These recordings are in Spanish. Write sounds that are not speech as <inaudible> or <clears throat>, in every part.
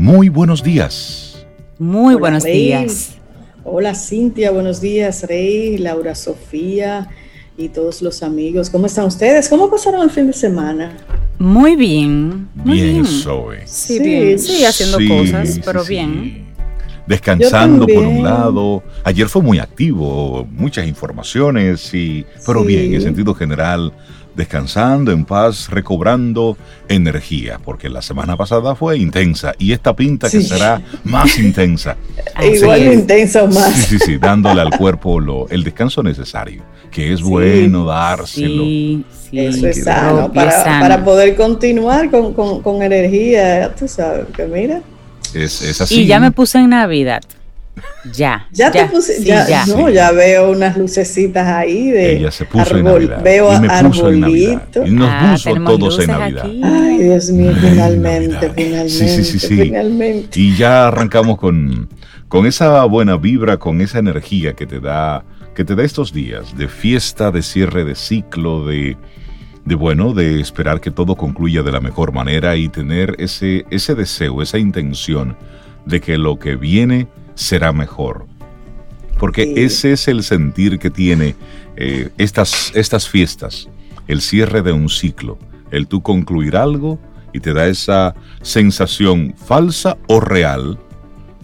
Muy buenos días. Muy buenos días. Hola Cintia, buenos días Rey, Laura Sofía y todos los amigos. ¿Cómo están ustedes? ¿Cómo pasaron el fin de semana? Muy bien. Muy bien, Zoe. Sí, bien. Sí, haciendo cosas, pero bien. Descansando por un lado. Ayer fue muy activo, muchas informaciones, y, pero bien, en sentido general, descansando en paz, recobrando energía, porque la semana pasada fue intensa y esta pinta que será más intensa. <laughs> Igual intensa o más. Sí, sí, sí, dándole al cuerpo lo, el descanso necesario, que es bueno dárselo. Sí, Eso es sano para, poder continuar con, con, energía, tú sabes, que mira. Es, es así. Y ya me puse en Navidad. Ya. Ya, te puse, ya, no, ya veo unas lucecitas ahí de Ella se puso en Navidad. Veo y arbolito. Y nos ah, puso todos en Navidad. Ay, Dios mío, finalmente, finalmente, sí, sí, sí, finalmente. Y ya arrancamos con, con esa buena vibra, con esa energía que te da, que te da estos días de fiesta, de cierre de ciclo, de, de bueno, de esperar que todo concluya de la mejor manera y tener ese, ese deseo, esa intención de que lo que viene será mejor. Porque ese es el sentir que tiene eh, estas, estas fiestas, el cierre de un ciclo, el tú concluir algo y te da esa sensación falsa o real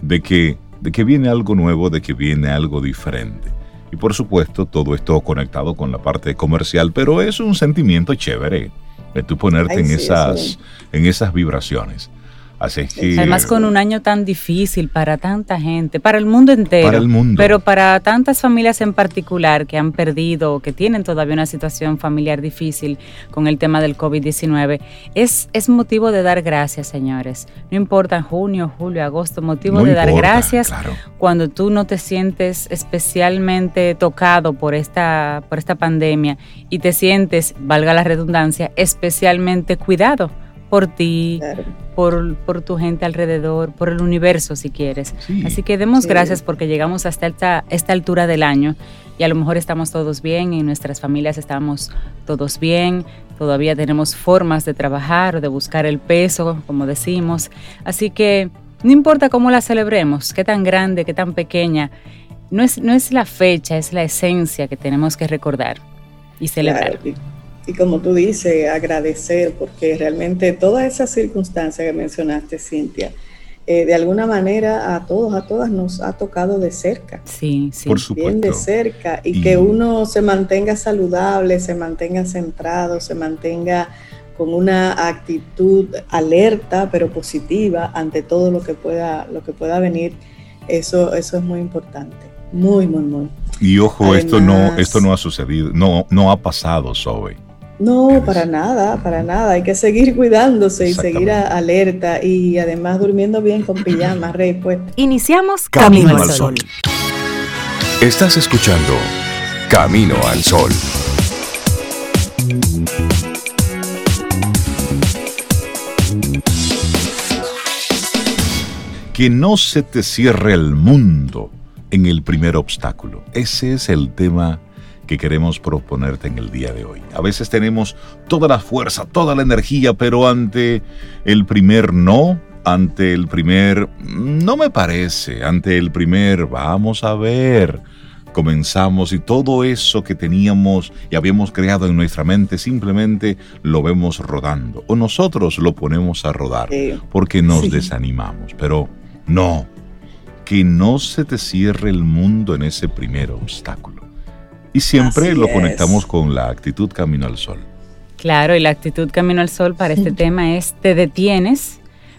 de que, de que viene algo nuevo, de que viene algo diferente. Y por supuesto, todo esto conectado con la parte comercial, pero es un sentimiento chévere de tú ponerte en, esas, en esas vibraciones. Además con un año tan difícil para tanta gente, para el mundo entero, para el mundo. pero para tantas familias en particular que han perdido, que tienen todavía una situación familiar difícil con el tema del COVID-19, es, es motivo de dar gracias, señores. No importa junio, julio, agosto, motivo de dar gracias cuando tú no te sientes especialmente tocado por esta, por esta pandemia y te sientes, valga la redundancia, especialmente cuidado por ti, por, por, tu gente alrededor, por el universo si quieres. Así que demos gracias porque llegamos hasta esta, esta altura del año y a lo mejor estamos todos bien, en nuestras familias estamos todos bien, todavía tenemos formas de trabajar, de buscar el peso, como decimos. Así que no importa cómo la celebremos, qué tan grande, qué tan pequeña, no es, no es la fecha, es la esencia que tenemos que recordar y celebrar y como tú dices, agradecer, porque realmente todas esas circunstancias que mencionaste, Cintia, eh, de alguna manera a todos, a todas nos ha tocado de cerca. Sí, sí. Por supuesto. Bien de cerca. Y, que uno se mantenga saludable, se mantenga centrado, se mantenga con una actitud alerta, pero positiva ante todo lo que pueda, lo que pueda venir. Eso, eso es muy importante. Muy, muy, muy. Y ojo, esto no, esto no ha sucedido, no, no ha pasado, Zoe. No, para nada, para nada. Hay que seguir cuidándose y seguir alerta y además durmiendo bien con pijama, rey, pues. Iniciamos Camino, al Sol. Estás escuchando Camino al Sol. Que no se te cierre el mundo en el primer obstáculo. Ese es el tema que queremos proponerte en el día de hoy. A veces tenemos toda la fuerza, toda la energía, pero ante el primer no, ante el primer no me parece, ante el primer vamos a ver, comenzamos y todo eso que teníamos y habíamos creado en nuestra mente simplemente lo vemos rodando o nosotros lo ponemos a rodar porque nos desanimamos. Pero no, que no se te cierre el mundo en ese primer obstáculo. Y siempre lo conectamos con la actitud camino al sol. Claro, y la actitud camino al sol para este tema es te detienes,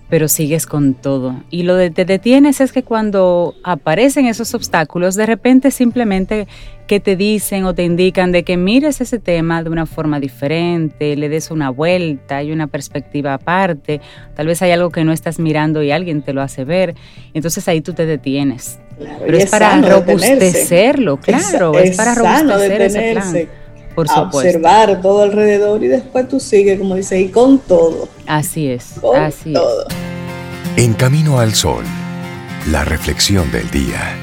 pero sigues con todo. Y lo de te detienes es que cuando aparecen esos obstáculos, de repente simplemente que te dicen o te indican de que mires ese tema de una forma diferente, le des una vuelta, hay una perspectiva aparte, tal vez hay algo que no estás mirando y alguien te lo hace ver, entonces ahí tú te detienes. Pero es, para robustecerlo, claro, es, para robustecer ese plan. Por supuesto. observar todo alrededor y después tú sigues, como dice, y con todo. Así es, así todo. En Camino al Sol, la reflexión del día.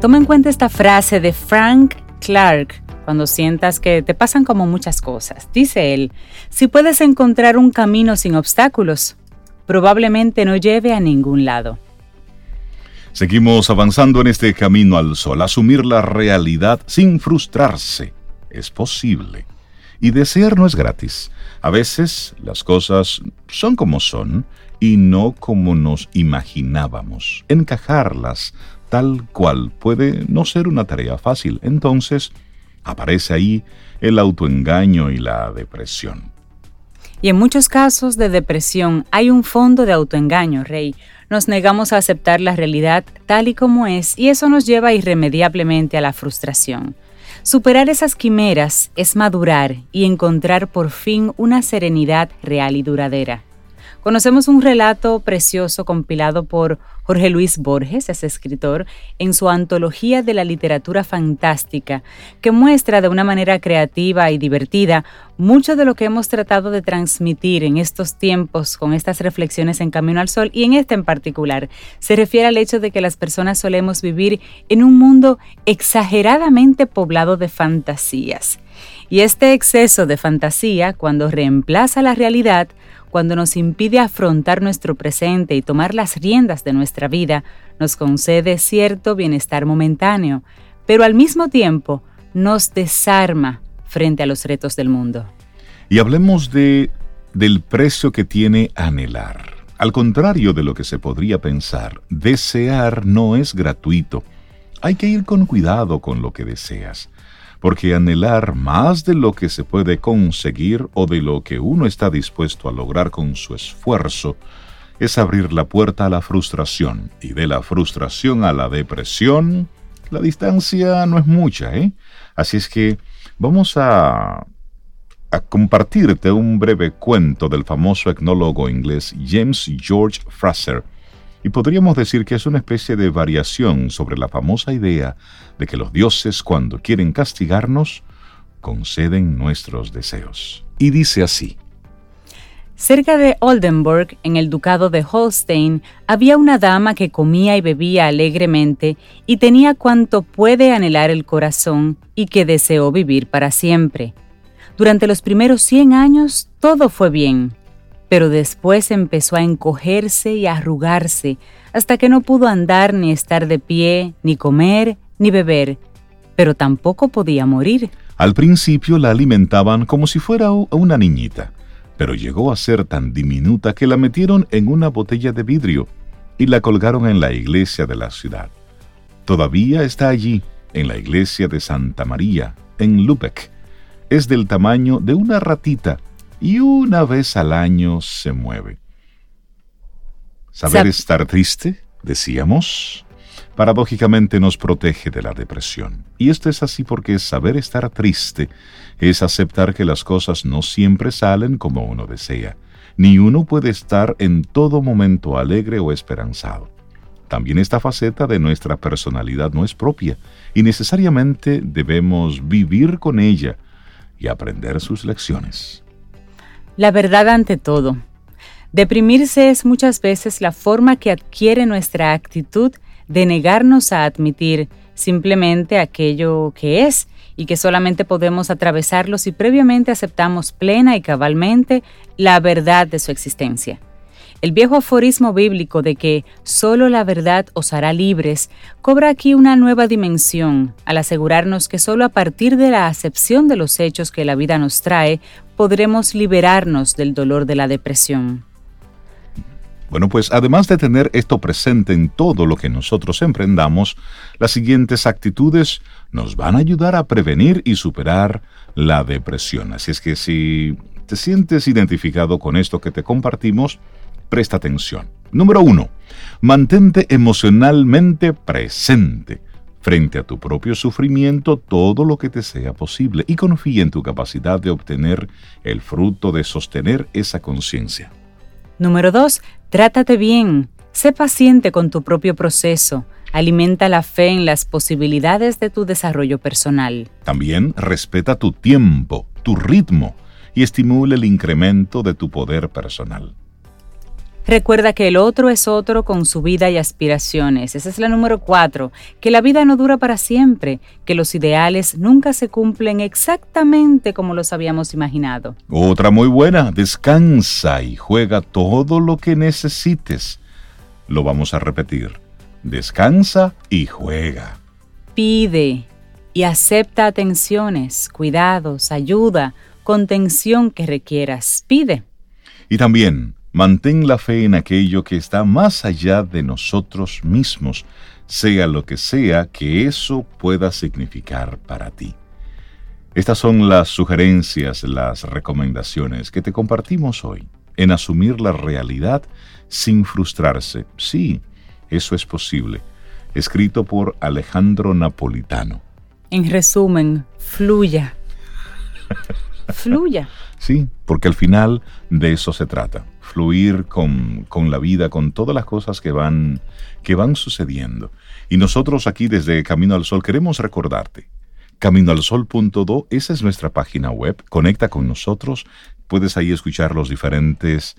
Toma en cuenta esta frase de Frank Clark cuando sientas que te pasan como muchas cosas. Dice él, si puedes encontrar un camino sin obstáculos, probablemente no lleve a ningún lado. Seguimos avanzando en este camino al sol. Asumir la realidad sin frustrarse es posible. Y desear no es gratis. A veces las cosas son como son y no como nos imaginábamos. Encajarlas tal cual puede no ser una tarea fácil. Entonces aparece ahí el autoengaño y la depresión. Y en muchos casos de depresión hay un fondo de autoengaño, Rey nos negamos a aceptar la realidad tal y como es y eso nos lleva irremediablemente a la frustración. Superar esas quimeras es madurar y encontrar por fin una serenidad real y duradera. Conocemos un relato precioso compilado por Jorge Luis Borges, ese escritor, en su antología de la literatura fantástica, que muestra de una manera creativa y divertida mucho de lo que hemos tratado de transmitir en estos tiempos con estas reflexiones en Camino al Sol y en este en particular. Se refiere al hecho de que las personas solemos vivir en un mundo exageradamente poblado de fantasías. Y este exceso de fantasía, cuando reemplaza la realidad, cuando nos impide afrontar nuestro presente y tomar las riendas de nuestra vida, nos concede cierto bienestar momentáneo, pero al mismo tiempo nos desarma frente a los retos del mundo. Y hablemos de del precio que tiene anhelar. Al contrario de lo que se podría pensar, desear no es gratuito. Hay que ir con cuidado con lo que deseas porque anhelar más de lo que se puede conseguir o de lo que uno está dispuesto a lograr con su esfuerzo es abrir la puerta a la frustración y de la frustración a la depresión, la distancia no es mucha, ¿eh? Así es que vamos a, a compartirte un breve cuento del famoso etnólogo inglés James George Fraser, y podríamos decir que es una especie de variación sobre la famosa idea de que los dioses cuando quieren castigarnos, conceden nuestros deseos. Y dice así. Cerca de Oldenburg, en el ducado de Holstein, había una dama que comía y bebía alegremente y tenía cuanto puede anhelar el corazón y que deseó vivir para siempre. Durante los primeros 100 años todo fue bien, pero después empezó a encogerse y a arrugarse hasta que no pudo andar ni estar de pie, ni comer, ni beber, pero tampoco podía morir. Al principio la alimentaban como si fuera una niñita, pero llegó a ser tan diminuta que la metieron en una botella de vidrio y la colgaron en la iglesia de la ciudad. Todavía está allí, en la iglesia de Santa María, en Lübeck. Es del tamaño de una ratita y una vez al año se mueve. Saber estar triste, decíamos, paradójicamente nos protege de la depresión. Y esto es así porque saber estar triste es aceptar que las cosas no siempre salen como uno desea, ni uno puede estar en todo momento alegre o esperanzado. También esta faceta de nuestra personalidad no es propia y necesariamente debemos vivir con ella y aprender sus lecciones. La verdad ante todo. Deprimirse es muchas veces la forma que adquiere nuestra actitud de negarnos a admitir simplemente aquello que es y que solamente podemos atravesarlo si previamente aceptamos plena y cabalmente la verdad de su existencia. El viejo aforismo bíblico de que solo la verdad os hará libres cobra aquí una nueva dimensión al asegurarnos que solo a partir de la acepción de los hechos que la vida nos trae podremos liberarnos del dolor de la depresión. Bueno, pues además de tener esto presente en todo lo que nosotros emprendamos, las siguientes actitudes nos van a ayudar a prevenir y superar la depresión. Así es que si te sientes identificado con esto que te compartimos, Presta atención. Número uno, mantente emocionalmente presente frente a tu propio sufrimiento todo lo que te sea posible y confía en tu capacidad de obtener el fruto de sostener esa conciencia. Número 2. Trátate bien. Sé paciente con tu propio proceso. Alimenta la fe en las posibilidades de tu desarrollo personal. También respeta tu tiempo, tu ritmo y estimula el incremento de tu poder personal. Recuerda que el otro es otro con su vida y aspiraciones. Esa es la número cuatro. Que la vida no dura para siempre, que los ideales nunca se cumplen exactamente como los habíamos imaginado. Otra muy buena, descansa y juega todo lo que necesites. Lo vamos a repetir. Descansa y juega. Pide y acepta atenciones, cuidados, ayuda, contención que requieras. Pide. Y también Mantén la fe en aquello que está más allá de nosotros mismos, sea lo que sea que eso pueda significar para ti. Estas son las sugerencias, las recomendaciones que te compartimos hoy en asumir la realidad sin frustrarse. Sí, eso es posible. Escrito por Alejandro Napolitano. En resumen, fluya. <laughs> fluya. Sí, porque al final de eso se trata fluir con, la vida, con todas las cosas que van, que van sucediendo. Y nosotros aquí desde Camino al Sol queremos recordarte. Caminoalsol.do, esa es nuestra página web. Conecta con nosotros. Puedes ahí escuchar los diferentes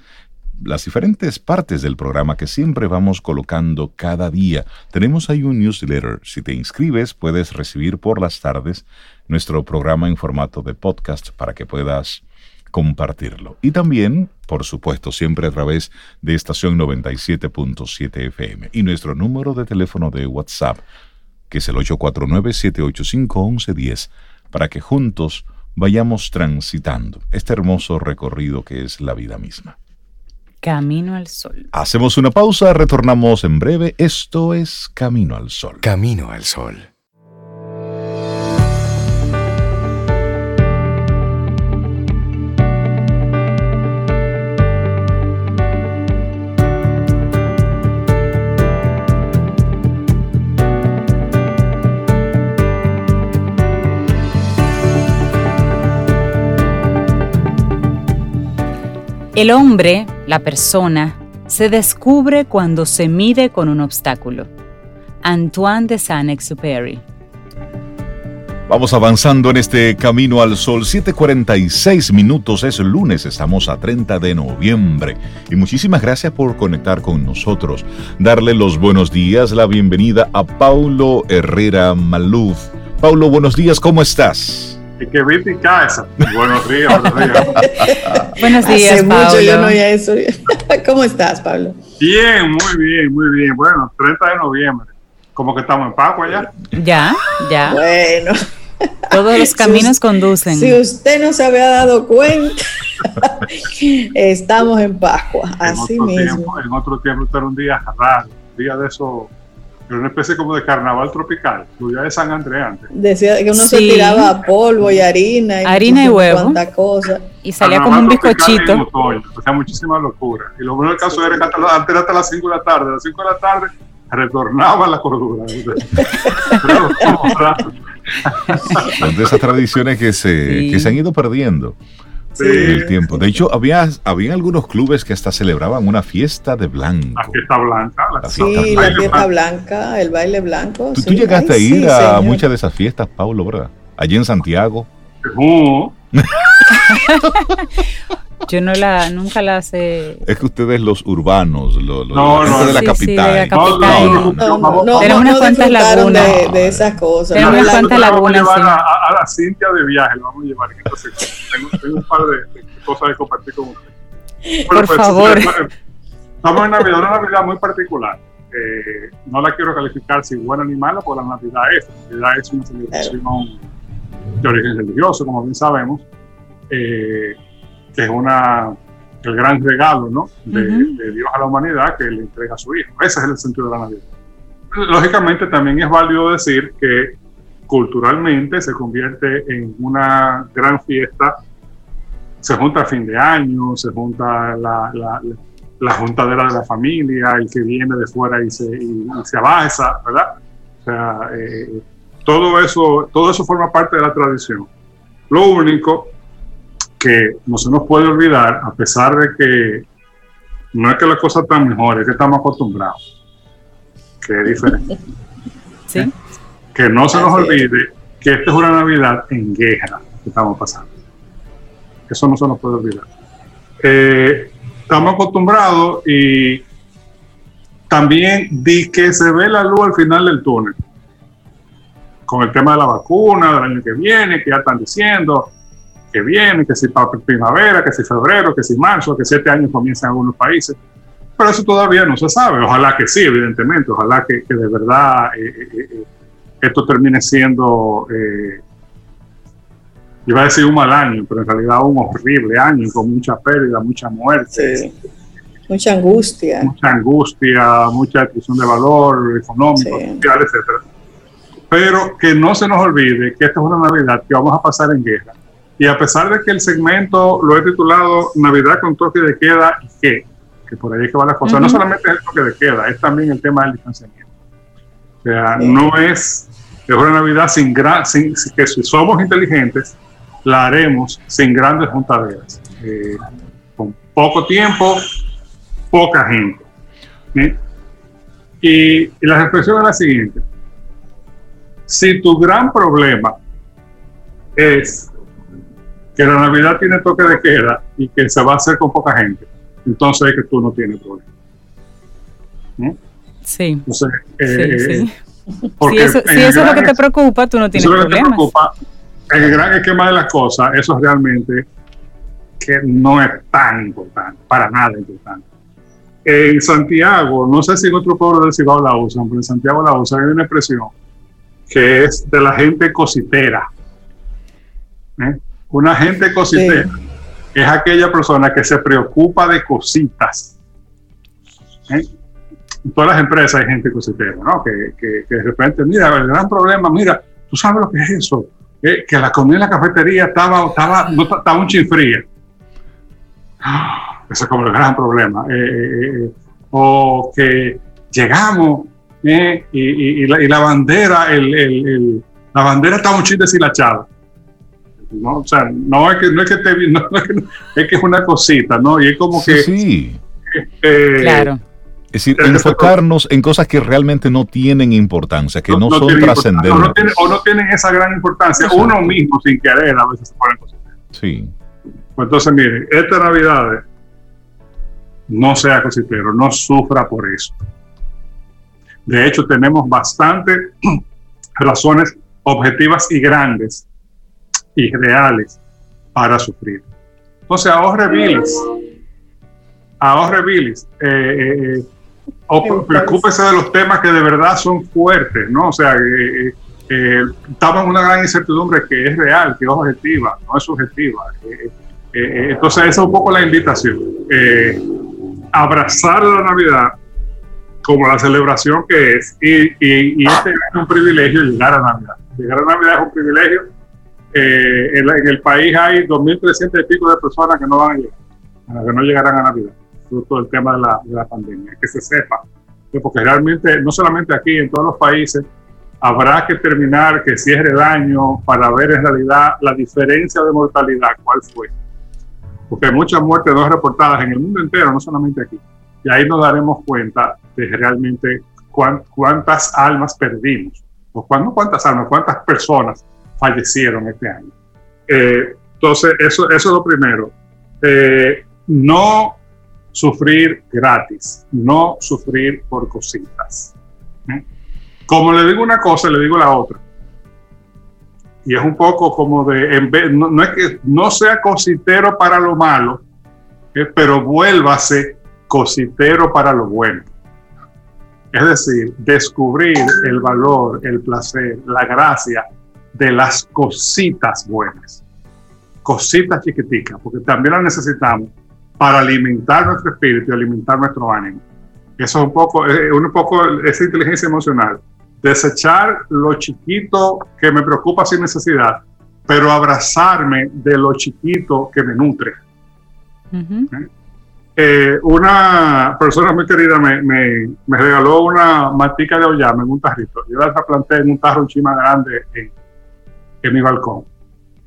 las diferentes partes del programa que siempre vamos colocando cada día. Tenemos ahí un newsletter. Si te inscribes, puedes recibir por las tardes nuestro programa en formato de podcast para que puedas compartirlo. Y también, por supuesto, siempre a través de estación 97.7 FM y nuestro número de teléfono de WhatsApp, que es el 849-785-1110, para que juntos vayamos transitando este hermoso recorrido que es la vida misma. Camino al Sol. Hacemos una pausa, retornamos en breve. Esto es Camino al Sol. Camino al Sol. El hombre, la persona, se descubre cuando se mide con un obstáculo. Antoine de Saint-Exupéry. Vamos avanzando en este camino al sol. 7:46 minutos es lunes, estamos a 30 de noviembre. Y muchísimas gracias por conectar con nosotros. Darle los buenos días, la bienvenida a Paulo Herrera Maluf. Paulo, buenos días, ¿cómo estás? Que vi casa. Buenos días, buenos días. <laughs> buenos días, Hace mucho yo no oía eso. <laughs> ¿Cómo estás, Pablo? Bien, muy bien, muy bien. Bueno, 30 de noviembre. Como que estamos en Pascua ya. Ya, ya. Bueno. Todos los <laughs> caminos conducen. Si usted no se había dado cuenta, estamos en Pascua, así mismo. en otro tiempo, era un día raro, un día de eso era una especie como de carnaval tropical, día de San Andrés antes. Decía que uno se tiraba polvo y harina. Y harina y huevo. Cosa. Y salía como un bizcochito. o sea, muchísima locura. Y lo bueno del caso era que hasta, antes era hasta las 5 de la tarde. A las 5 de la tarde retornaba la cordura. <laughs> Son de esas tradiciones que se, que se han ido perdiendo el tiempo. De hecho, había, había algunos clubes que hasta celebraban una fiesta de blanco. La fiesta blanca. La sí, la fiesta blanca, el baile blanco. Tú, llegaste a ir a muchas de esas fiestas, Pablo, ¿verdad? Allí en Santiago. <laughs> Yo no la, nunca la sé. Es que ustedes los urbanos, los, no, no, de la capital. Tenemos unas cuantas lagunas. De, de, esas cosas. Tenemos unas cuantas lagunas. Vamos a llevar a, la Cintia de viaje, lo vamos a llevar. Entonces, tengo, tengo un par de, cosas de compartir con ustedes. Por pues, favor. Estamos en Navidad, una Navidad muy particular. Eh, no la quiero calificar si buena ni mala, porque la Navidad es. La Navidad es una celebración de origen religioso, como bien sabemos. Eh, que es una, el gran regalo ¿no? de, Dios a la humanidad que le entrega a su Hijo. Ese es el sentido de la Navidad. Lógicamente también es válido decir que culturalmente se convierte en una gran fiesta. Se junta a fin de año, se junta la, la, la juntadera de la familia, el que viene de fuera y se, y, se avanza, ¿verdad? O sea, eh, todo, eso, todo eso forma parte de la tradición. Lo único que no se nos puede olvidar, a pesar de que no es que las cosas están mejores, es que estamos acostumbrados, que es diferente. <laughs> ¿Sí? Que no se nos olvide que esta es una Navidad en guerra que estamos pasando. Eso no se nos puede olvidar. Eh, estamos acostumbrados y también di que se ve la luz al final del túnel. Con el tema de la vacuna del año que viene, que ya están diciendo que viene, que si para primavera, que si febrero, que si marzo, que siete años comienzan en algunos países. Pero eso todavía no se sabe. Ojalá que sí, evidentemente. Ojalá que, de verdad eh, eh, eh, esto termine siendo, iba a decir un mal año, pero en realidad un horrible año, con mucha pérdida, mucha muerte. Mucha angustia. Mucha angustia, mucha destrucción de valor económico, social, etcétera. Pero que no se nos olvide que esta es una Navidad que vamos a pasar en guerra. Y a pesar de que el segmento lo he titulado Navidad con toque de queda y qué, que por ahí es que va la cosa, no solamente es el toque de queda, es también el tema del distanciamiento. O sea, no es, es una Navidad sin, gran, sin, que si somos inteligentes, la haremos sin grandes juntaderas. Eh, con poco tiempo, poca gente. Y, la reflexión es la siguiente. Si tu gran problema es que la Navidad tiene toque de queda y que se va a hacer con poca gente, entonces es que tú no tienes problema. Sí. Entonces, eh, sí, si eso, es lo que te preocupa, tú no tienes problema. En el gran esquema de las cosas, eso es realmente que no es tan importante, para nada importante en Santiago, no sé si en otro pueblo del Cibao la usan, pero en Santiago la usan, hay una expresión que es de la gente cositera. ¿Eh? Una gente cositera es aquella persona que se preocupa de cositas. ¿Eh? En todas las empresas hay gente cositera, ¿no? Que, que, de repente, mira, el gran problema, mira, tú sabes lo que es eso, eh, que la comida en la cafetería estaba, estaba, estaba un chinfría. Ese es como el gran problema. Eh, eh, eh, o que llegamos y, la, bandera, el, la bandera está un chiste deshilachada. ¿No? O sea, no es que, no es que, te, <laughs> es, que es una cosita, ¿no? Y es como que... Sí. claro. Es decir, enfocarnos en cosas que realmente no tienen importancia, que no, son trascendentes. O, no tienen esa gran importancia. Uno mismo, sin querer, a veces se ponen cosas. Sí. Pues entonces, mire, esta Navidad no sea cositero, no sufra por eso. De hecho, tenemos bastantes <clears throat> razones objetivas y grandes y reales para sufrir. Entonces, ahorre bilis. Ahorre bilis. Eh, eh, eh preocúpese de los temas que de verdad son fuertes, ¿no? O sea, eh, estamos en una gran incertidumbre que es real, que es objetiva, no es subjetiva. entonces, esa es un poco la invitación abrazar la Navidad como la celebración que es. Y, y, este es un privilegio llegar a Navidad. Llegar a Navidad es un privilegio. Eh, en, el país hay 2.300 y pico de personas que no van a llegar, que no llegarán a Navidad, fruto del tema de la, de la pandemia. Que se sepa, porque realmente, no solamente aquí, en todos los países, habrá que terminar que cierre el año para ver en realidad la diferencia de mortalidad, cuál fue porque hay muchas muertes no reportadas en el mundo entero, no solamente aquí. Y ahí nos daremos cuenta de realmente cuántas almas perdimos, o cuántas almas, cuántas personas fallecieron este año. Eh, entonces, eso, eso es lo primero. Eh, no sufrir gratis, no sufrir por cositas. ¿eh? Como le digo una cosa, le digo la otra y es un poco como de, no, es que no sea cositero para lo malo, pero vuélvase cositero para lo bueno. Es decir, descubrir el valor, el placer, la gracia de las cositas buenas, cositas chiquiticas, porque también las necesitamos para alimentar nuestro espíritu y alimentar nuestro ánimo. Eso es un poco, es un poco esa inteligencia emocional desechar lo chiquito que me preocupa sin necesidad, pero abrazarme de lo chiquito que me nutre. ¿Eh? Eh, una persona muy querida me, me, regaló una matica de oyama en un tarrito. Yo la planté en un tarro un chima grande en, en mi balcón.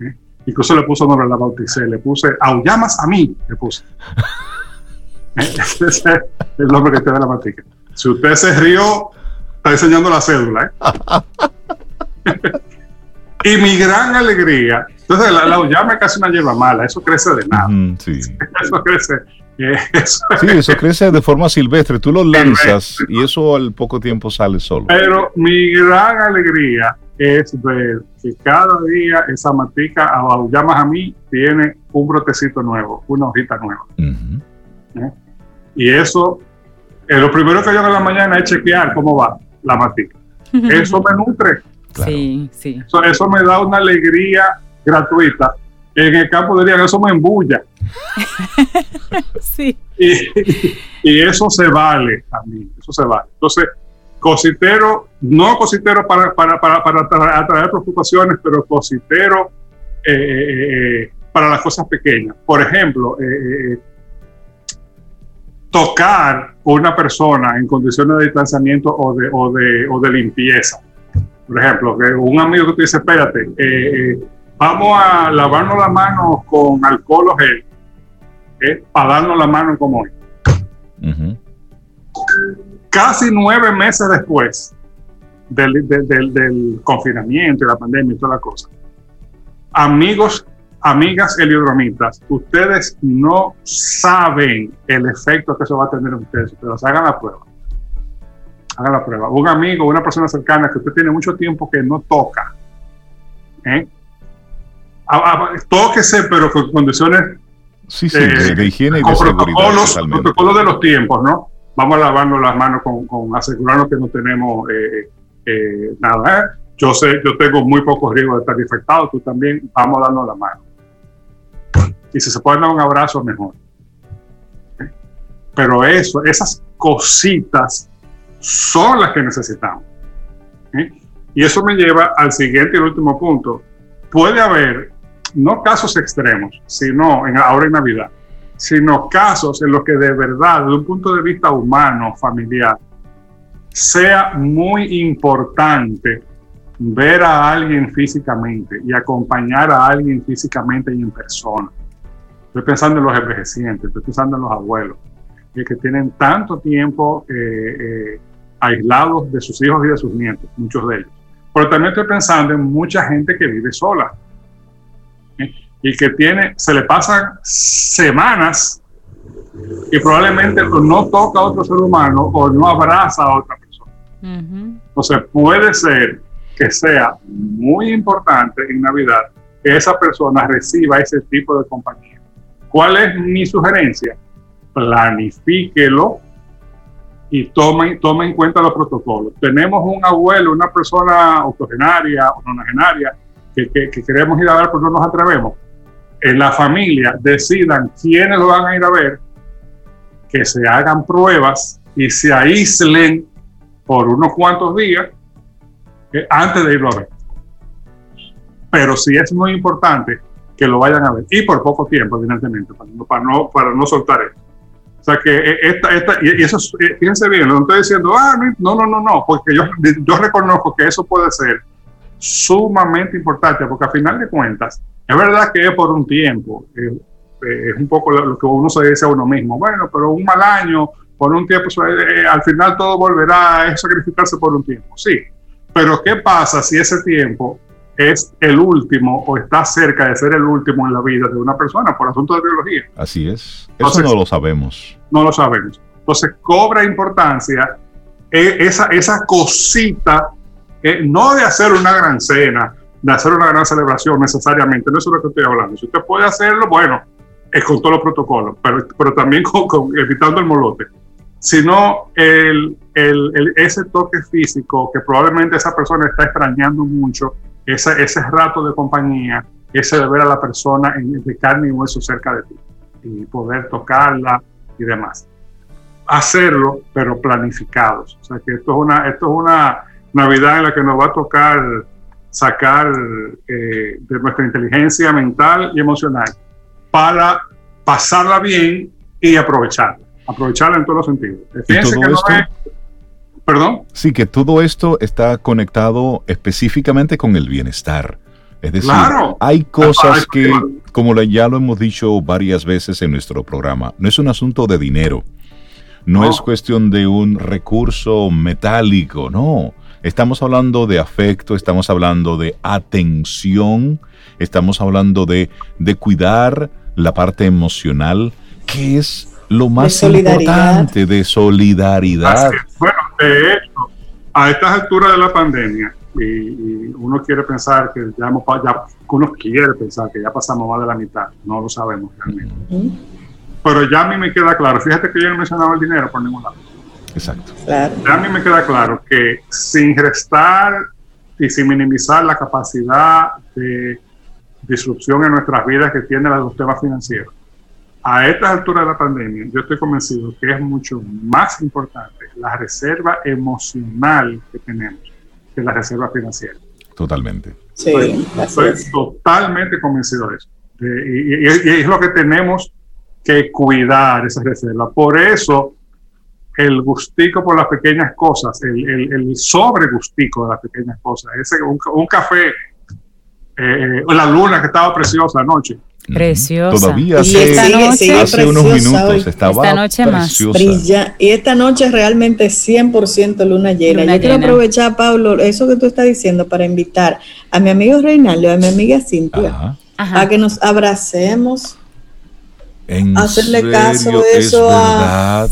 ¿eh? Incluso le puso nombre, la bauticé, le puse aullamas a mí, le puse. <laughs> Ese es el nombre que tiene la matica. Si usted se rió, está enseñando la cédula. ¿eh? <laughs> y mi gran alegría, entonces la, la es casi una hierba mala, eso crece de nada. <laughs> Eso crece, sí, eso crece de forma silvestre. Tú lo lanzas y eso al poco tiempo sale solo. Pero mi gran alegría es ver que cada día esa matica, a llamas a mí, tiene un brotecito nuevo, una hojita nueva. ¿Eh? Y eso, eh, lo primero que yo hago en la mañana es chequear cómo va la matica. <laughs> Eso me nutre. Sí, sí. Eso, me da una alegría gratuita. En el campo dirían, eso me embulla. <laughs> sí. Y, eso se vale también, eso se vale. Entonces, cositero, no cositero para, para, para, para atraer preocupaciones, pero cositero eh, eh, eh, para las cosas pequeñas. Por ejemplo, tocar una persona en condiciones de distanciamiento o de, o de, o de limpieza. Por ejemplo, que un amigo que te dice, espérate, vamos a lavarnos las manos con alcohol o gel, para darnos la mano como hoy casi nueve meses después del, del, confinamiento y la pandemia y toda la cosa, amigos, amigas heliodromitas, ustedes no saben el efecto que eso va a tener en ustedes. Pero hagan la prueba. Hagan la prueba. Un amigo, una persona cercana que usted tiene mucho tiempo que no toca. ¿eh? tóquese, pero con condiciones sí, sí, de, higiene y de seguridad. Los protocolos de los tiempos, ¿no? Vamos a lavarnos las manos con, con asegurarnos que no tenemos eh, eh, nada. ¿eh? Yo sé, yo tengo muy pocos riesgos de estar infectado, tú también, vamos a darnos la mano. Y si se pueden dar un abrazo, mejor. Pero eso, esas cositas son las que necesitamos. Y eso me lleva al siguiente y último punto. Puede haber, no casos extremos, sino en, ahora en Navidad, sino casos en los que de verdad, desde un punto de vista humano, familiar, sea muy importante ver a alguien físicamente y acompañar a alguien físicamente y en persona. Estoy pensando en los envejecientes, estoy pensando en los abuelos, que tienen tanto tiempo eh, eh, aislados de sus hijos y de sus nietos, muchos de ellos. Pero también estoy pensando en mucha gente que vive sola y que tiene, se le pasan semanas y probablemente no toca a otro ser humano o no abraza a otra persona. Entonces puede ser que sea muy importante en Navidad que esa persona reciba ese tipo de compañía. ¿Cuál es mi sugerencia? Planifíquelo y tome, tome en cuenta los protocolos. Tenemos un abuelo, una persona octogenaria o nonagenaria que, que, que queremos ir a ver, pero no nos atrevemos en la familia decidan quiénes lo van a ir a ver, que se hagan pruebas y se aíslen por unos cuantos días eh, antes de irlo a ver. Pero sí es muy importante que lo vayan a ver y por poco tiempo, evidentemente, para no, para no, soltar eso. O sea que eh, esta, esta, y eso, eh, fíjense bien, no estoy diciendo, ah, no, no, no, no, porque yo, yo reconozco que eso puede ser sumamente importante, porque a final de cuentas, es verdad que es por un tiempo, eh, es un poco lo, que uno se dice a uno mismo, bueno, pero un mal año, por un tiempo, eh, al final todo volverá a sacrificarse por un tiempo, sí. Pero ¿qué pasa si ese tiempo es el último o está cerca de ser el último en la vida de una persona por asunto de biología? Así es. Eso no lo sabemos. No lo sabemos. Entonces cobra importancia eh, esa, esa cosita, no de hacer una gran cena, de hacer una gran celebración necesariamente, no es lo que estoy hablando. Si usted puede hacerlo, bueno, es con todos los protocolos, pero, pero también con, evitando el molote, sino el, el, ese toque físico que probablemente esa persona está extrañando mucho, ese, ese rato de compañía, ese de ver a la persona en, de carne y hueso cerca de ti y poder tocarla y demás. Hacerlo, pero planificados. O sea que esto es una, esto es una Navidad en la que nos va a tocar sacar eh, de nuestra inteligencia mental y emocional para pasarla bien y aprovecharla. Aprovecharla en todos los sentidos. Fíjense que no ¿Perdón? Sí, que todo esto está conectado específicamente con el bienestar. Es decir, hay cosas que, como ya lo hemos dicho varias veces en nuestro programa, no es un asunto de dinero, no. es cuestión de un recurso metálico, no. Estamos hablando de afecto, estamos hablando de atención, estamos hablando de, de cuidar la parte emocional, que es lo más importante de solidaridad. Bueno, de hecho, a estas alturas de la pandemia, y, uno quiere pensar que ya hemos ya, uno quiere pensar que ya pasamos más de la mitad, no lo sabemos realmente. Pero ya a mí me queda claro, fíjate que yo no mencionaba el dinero por ningún lado. Exacto. Ya a mí me queda claro que sin restar y sin minimizar la capacidad de disrupción en nuestras vidas que tiene los temas financieros, a estas alturas de la pandemia, yo estoy convencido que es mucho más importante la reserva emocional que tenemos que la reserva financiera. Totalmente. Sí, estoy, totalmente convencido de eso. y, es lo que tenemos que cuidar, esa reserva. Por eso, el gustico por las pequeñas cosas, el, el, el sobre gustico de las pequeñas cosas, ese, un, un café, eh, la luna que estaba preciosa anoche, Preciosa. Todavía hace, unos minutos estaba esta noche preciosa. Brilla. Y esta noche es realmente 100% luna llena. Yo quiero aprovechar, Pablo, eso que tú estás diciendo para invitar a mi amigo Reinaldo, a mi amiga Cintia, a que nos abracemos hacerle caso de eso a,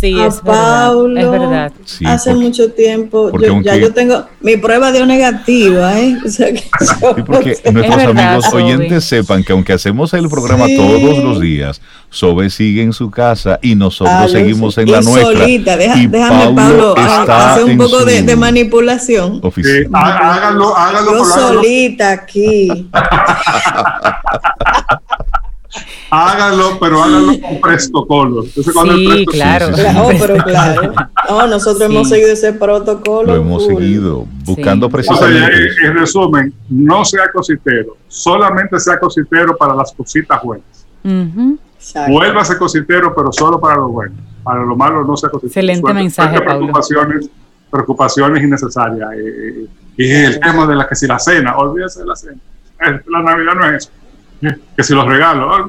Paulo. es verdad. Hace mucho tiempo. Yo, ya yo tengo mi prueba de negativa, ¿eh? <laughs> <laughs> porque nuestros amigos oyentes sepan que aunque hacemos el programa todos los días, Sobe sigue en su casa y nosotros ah, seguimos en la nuestra. Solita. déjame, Pablo, hacer un poco de, manipulación. hágalo, hágalo. Yo solita aquí. <laughs> hágalo, pero hágalo con protocolo. sí, claro. claro. pero claro. No, nosotros hemos seguido ese protocolo. Lo hemos seguido, buscando precisamente. en, resumen, no sea cositero, solamente sea cositero para las cositas buenas. Vuelva a ser cositero, pero solo para lo bueno. Para lo malo no sea cositero. Excelente mensaje, preocupaciones, preocupaciones innecesarias. Eh, y el tema de la que si la cena, olvídese de la cena. La Navidad no es eso que si los regalos,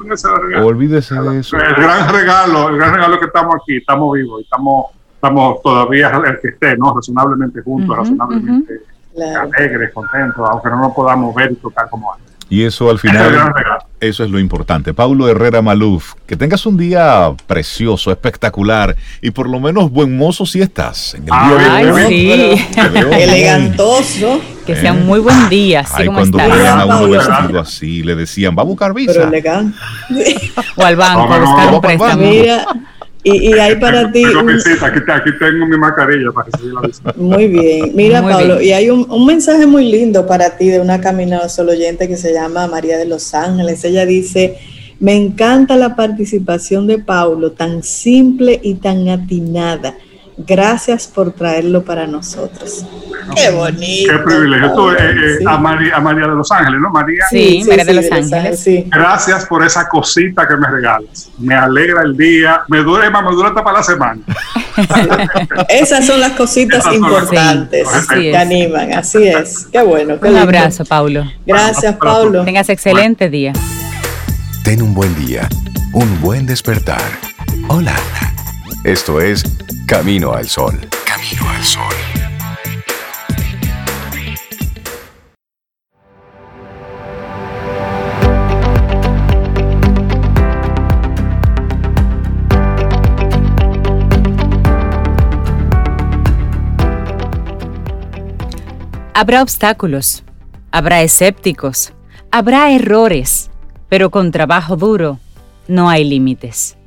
olvídese de eso. El gran regalo, el gran regalo que estamos aquí, estamos vivos, estamos, estamos todavía el que esté, ¿no? Razonablemente juntos, razonablemente alegres, contentos, aunque no nos podamos ver y tocar como antes. Y eso al final, eso es lo importante. Paulo Herrera Maluf, que tengas un día precioso, espectacular y por lo menos buen mozo si estás. En el día sí. <laughs> Elegantoso. Que sea un muy buen día. Así Ay, cuando vean a uno vestido así, le decían, va a buscar visa. Pero o al banco, a buscar un préstamo. Y, y hay para ti. aquí, tengo mi mascarilla para recibir la visita. Muy bien. Mira, Pablo, y hay un, un, mensaje muy lindo para ti de una caminada solo oyente que se llama María de los Ángeles. Ella dice: Me encanta la participación de Pablo, tan simple y tan atinada Gracias por traerlo para nosotros. Qué bonito. Qué privilegio. Esto es eh, a, María, a, María, de los Ángeles, ¿no? María. Sí, María de los Ángeles. Gracias por esa cosita que me regalas. Me alegra el día. Me dura, me dura hasta para la semana. <laughs> Esas son las cositas importantes que animan. Así es. Qué bueno. un abrazo, Paulo. Gracias, Paulo. Tengas excelente día. Ten un buen día. Un buen despertar. Hola. Esto es Camino al Sol. Camino al Sol. Habrá obstáculos, habrá escépticos, habrá errores, pero con trabajo duro no hay límites.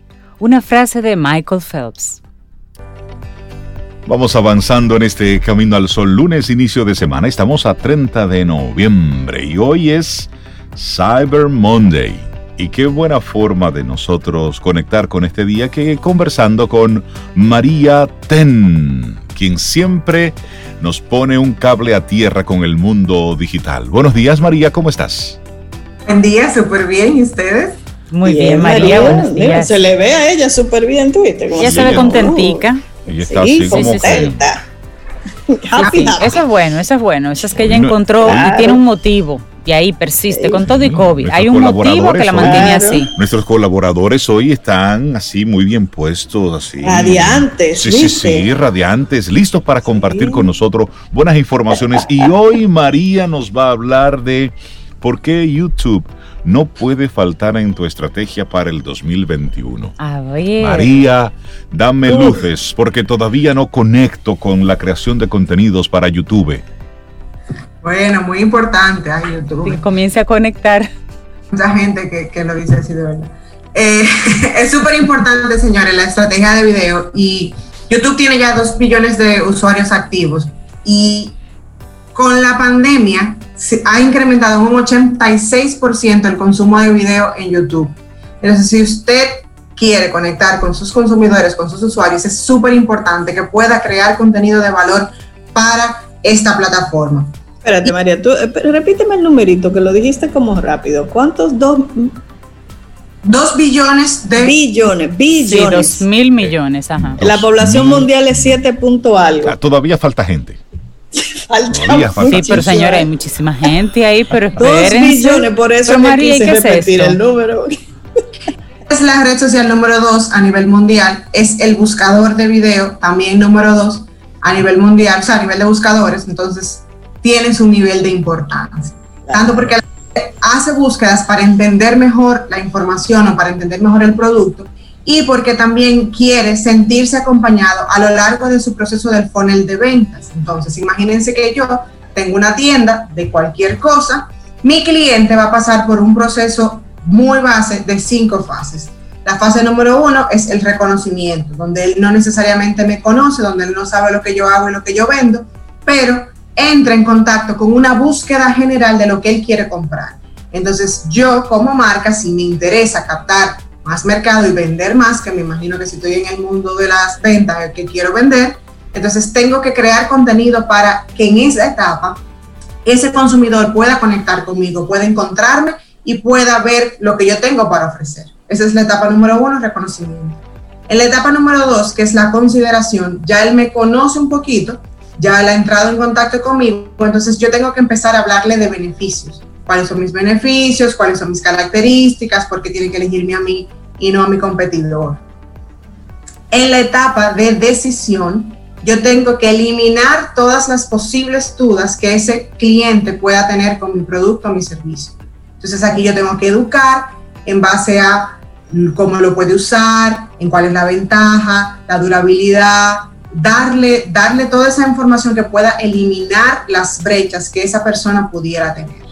Una frase de Michael Phelps. Vamos avanzando en este Camino al Sol, lunes, inicio de semana. Estamos a 30 de noviembre y hoy es Cyber Monday. Y qué buena forma de nosotros conectar con este día que conversando con María Ten, quien siempre nos pone un cable a tierra con el mundo digital. Buenos días María, ¿cómo estás? Buen día, súper bien. ¿Y ustedes? Muy bien, María, buenos días. Se le ve a ella súper bien, ¿tuviste? Ella se ve contentica. Ella está así como <laughs> eso es bueno, eso es bueno. Eso es que ella encontró y tiene un motivo. Y ahí persiste con todo y COVID. Hay un motivo que la mantiene así. Nuestros colaboradores hoy están así muy bien puestos, así. Radiantes. Sí, sí, sí, radiantes, listos para compartir con nosotros buenas informaciones. Y hoy María nos va a hablar de por qué YouTube no puede faltar en tu estrategia para el 2021? A ver. María, dame luces porque todavía no conecto con la creación de contenidos para YouTube. Bueno, muy importante a YouTube. Que comience a conectar. Mucha gente que, que lo dice así de verdad. Eh, <laughs> es súper importante, señores, la estrategia de video y YouTube tiene ya 2 millones de usuarios activos y con la pandemia ha incrementado un 86% el consumo de video en YouTube. Entonces, si usted quiere conectar con sus consumidores, con sus usuarios, es súper importante que pueda crear contenido de valor para esta plataforma. Espérate, María, tú, eh, repíteme el numerito que lo dijiste como rápido. ¿Cuántos dos? Dos billones de... Billones, billones. Sí, dos mil millones, ajá. La población mundial es 7 punto algo. Ah, todavía falta gente. Falta. Sí, pero señora, hay muchísima gente ahí, pero Dos billones, por eso me María, quise ¿qué es repetir esto? el número. Es la red social número dos a nivel mundial, es el buscador de video también número dos a nivel mundial, o sea, a nivel de buscadores, entonces tiene su nivel de importancia. Tanto porque la gente hace búsquedas para entender mejor la información o para entender mejor el producto y porque también quiere sentirse acompañado a lo largo de su proceso del funnel de ventas. Entonces, imagínense que yo tengo una tienda de cualquier cosa, mi cliente va a pasar por un proceso muy base de cinco fases. La fase número uno es el reconocimiento, donde él no necesariamente me conoce, donde él no sabe lo que yo hago y lo que yo vendo, pero entra en contacto con una búsqueda general de lo que él quiere comprar. Entonces yo como marca, si me interesa captar más mercado y vender más, que me imagino que si estoy en el mundo de las ventas, que quiero vender, entonces tengo que crear contenido para que en esa etapa ese consumidor pueda conectar conmigo, pueda encontrarme y pueda ver lo que yo tengo para ofrecer. Esa es la etapa número uno, reconocimiento. En la etapa número dos, que es la consideración, ya él me conoce un poquito, ya él ha entrado en contacto conmigo, entonces yo tengo que empezar a hablarle de beneficios. ¿Cuáles son mis beneficios? ¿Cuáles son mis características? ¿Por qué tiene que elegirme a mí y no a mi competidor? En la etapa de decisión, yo tengo que eliminar todas las posibles dudas que ese cliente pueda tener con mi producto o mi servicio. Entonces aquí yo tengo que educar en base a cómo lo puede usar, en cuál es la ventaja, la durabilidad, darle, darle toda esa información que pueda eliminar las brechas que esa persona pudiera tener.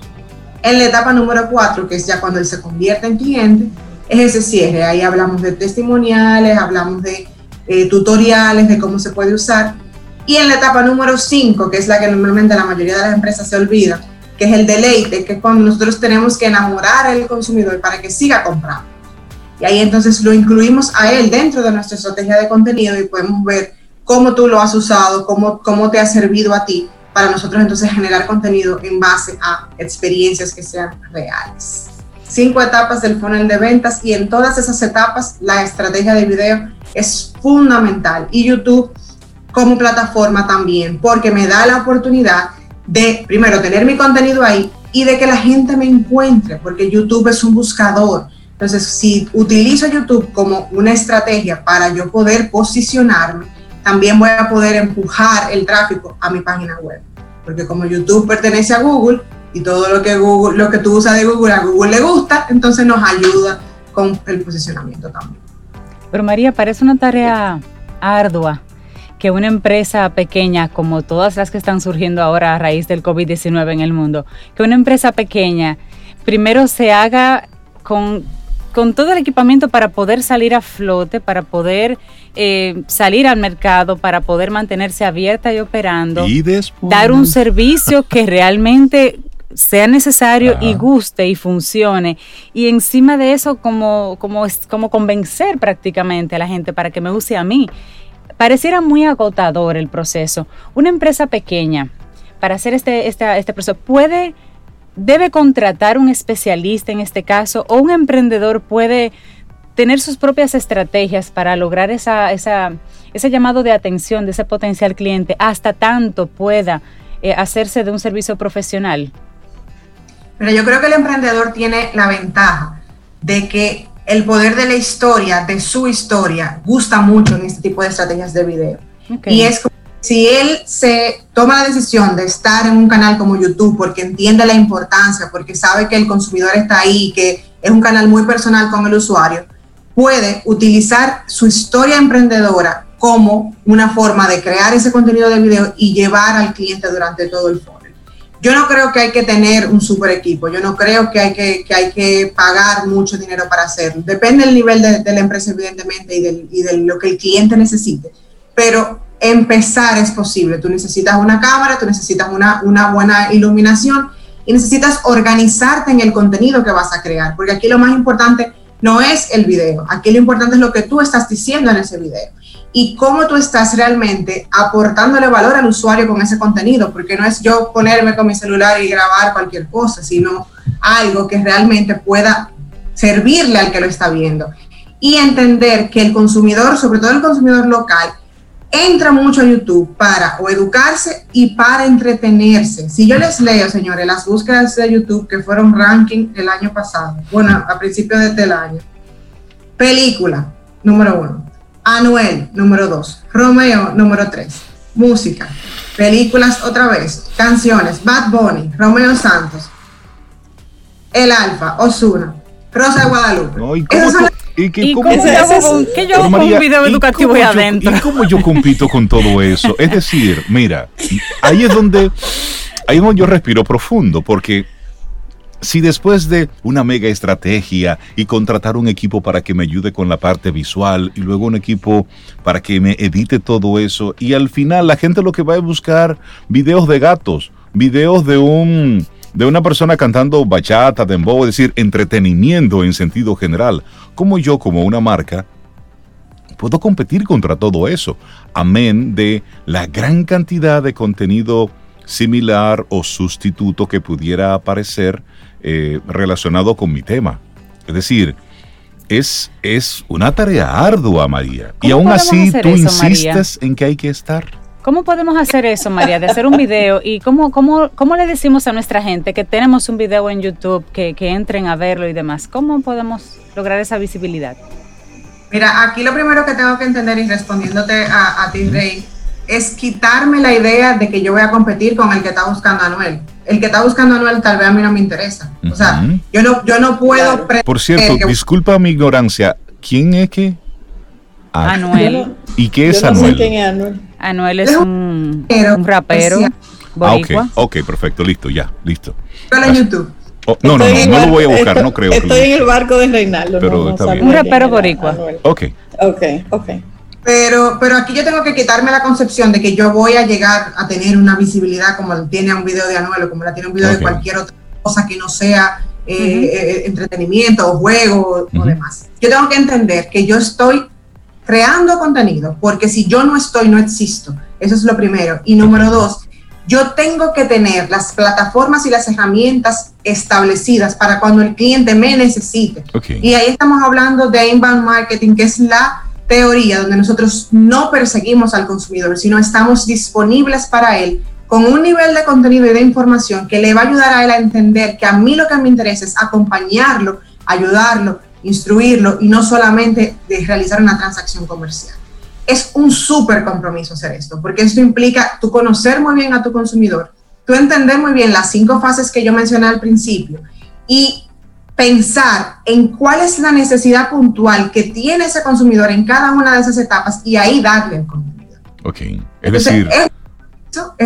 En la etapa número cuatro, que es ya cuando él se convierte en cliente, es ese cierre. Ahí hablamos de testimoniales, hablamos de eh, tutoriales, de cómo se puede usar. Y en la etapa número 5, que es la que normalmente la mayoría de las empresas se olvida, que es el deleite, que es cuando nosotros tenemos que enamorar al consumidor para que siga comprando. Y ahí entonces lo incluimos a él dentro de nuestra estrategia de contenido y podemos ver cómo tú lo has usado, cómo, cómo te ha servido a ti para nosotros entonces generar contenido en base a experiencias que sean reales. Cinco etapas del funnel de ventas y en todas esas etapas la estrategia de video es fundamental y YouTube como plataforma también porque me da la oportunidad de primero tener mi contenido ahí y de que la gente me encuentre porque YouTube es un buscador. Entonces, si utilizo YouTube como una estrategia para yo poder posicionarme, también voy a poder empujar el tráfico a mi página web. Porque como YouTube pertenece a Google y todo lo que, Google, lo que tú usas de Google a Google le gusta, entonces nos ayuda con el posicionamiento también. Pero María, parece una tarea ardua que una empresa pequeña, como todas las que están surgiendo ahora a raíz del COVID-19 en el mundo, que una empresa pequeña primero se haga con, con todo el equipamiento para poder salir a flote, para poder eh, salir al mercado, para poder mantenerse abierta y operando, Y después. dar un <laughs> servicio que realmente sea necesario y guste y funcione. Y encima de eso, como, como, como convencer prácticamente a la gente para que me use a mí. Pareciera muy agotador el proceso. Una empresa pequeña, para hacer este, este, este proceso, puede, debe contratar un especialista en este caso, o un emprendedor puede tener sus propias estrategias para lograr esa, esa, ese llamado de atención de ese potencial cliente hasta tanto pueda eh, hacerse de un servicio profesional. Pero yo creo que el emprendedor tiene la ventaja de que el poder de la historia, de su historia, gusta mucho en este tipo de estrategias de video. Y es como si él se toma la decisión de estar en un canal como YouTube porque entiende la importancia, porque sabe que el consumidor está ahí, que es un canal muy personal con el usuario, puede utilizar su historia emprendedora como una forma de crear ese contenido de video y llevar al cliente durante todo el foro. Yo no creo que hay que tener un super equipo, yo no creo que hay que, que hay que pagar mucho dinero para hacerlo. Depende del nivel de, de la empresa, evidentemente, y, del, y de lo que el cliente necesite. Pero empezar es posible. Tú necesitas una cámara, tú necesitas una, buena iluminación y necesitas organizarte en el contenido que vas a crear, porque aquí lo más importante no es el video, aquí lo importante es lo que tú estás diciendo en ese video y cómo tú estás realmente aportándole valor al usuario con ese contenido, porque no es yo ponerme con mi celular y grabar cualquier cosa, sino algo que realmente pueda servirle al que lo está viendo. Y entender que el consumidor, sobre todo el consumidor local, entra mucho a YouTube para o educarse y para entretenerse. Si yo les leo, señores, las búsquedas de YouTube que fueron ranking el año pasado, bueno, a principios de este año, película, número uno, Anuel, número dos, Romeo, número tres, música, películas otra vez, canciones, Bad Bunny, Romeo Santos, El Alfa, Osuna, Rosa Guadalupe. ¿Y, qué, cómo, yo hago, ¿qué yo hago con un video educativo ahí adentro? ¿Y cómo yo compito con todo eso? Es <laughs> decir, mira, ahí es donde, ahí es donde yo respiro profundo, porque si después de una mega estrategia y contratar un equipo para que me ayude con la parte visual y luego un equipo para que me edite todo eso y al final la gente lo que va a buscar videos de gatos, videos de un de una persona cantando bachata, dembow, es decir, entretenimiento en sentido general. Como yo como una marca puedo competir contra todo eso? Amén de la gran cantidad de contenido similar o sustituto que pudiera aparecer eh, relacionado con mi tema. Es decir, es, es una tarea ardua, María. Y aún así tú insistes en que hay que estar. ¿Cómo podemos hacer eso, María? De hacer un video y cómo, cómo, cómo le decimos a nuestra gente que tenemos un video en YouTube, que, que entren a verlo y demás. ¿Cómo podemos lograr esa visibilidad? Mira, aquí lo primero que tengo que entender y respondiéndote a, a ti, Rey, es quitarme la idea de que yo voy a competir con el que está buscando a Anuel. El que está buscando a Anuel tal vez a mí no me interesa. O sea, yo no, yo no puedo... Por cierto, disculpa mi ignorancia, ¿quién es que? Anuel. ¿Y qué es Anuel? Anuel? Anuel es un, un rapero. Ah, ok, ok, perfecto, listo, ya, listo. en YouTube. Oh, no, no, no, no lo voy a buscar, no creo. Estoy en el barco de Reinaldo. Pero Un rapero boricua. Ok. Ok, ok. Pero, pero aquí yo tengo que quitarme la concepción de que yo voy a llegar a tener una visibilidad como tiene un video de Anuel o como la tiene un video de cualquier otra cosa que no sea eh, eh, entretenimiento o juego o demás. Yo tengo que entender que yo estoy creando contenido, porque si yo no estoy, no existo. Eso es lo primero. Y número dos, yo tengo que tener las plataformas y las herramientas establecidas para cuando el cliente me necesite. Y ahí estamos hablando de inbound marketing, que es la teoría donde nosotros no perseguimos al consumidor, sino estamos disponibles para él con un nivel de contenido y de información que le va a ayudar a él a entender que a mí lo que me interesa es acompañarlo, ayudarlo, instruirlo y no solamente de realizar una transacción comercial. Es un súper compromiso hacer esto, porque esto implica tú conocer muy bien a tu consumidor, tú entender muy bien las cinco fases que yo mencioné al principio y pensar en cuál es la necesidad puntual que tiene ese consumidor en cada una de esas etapas y ahí darle el contenido. Ok, es decir... Es,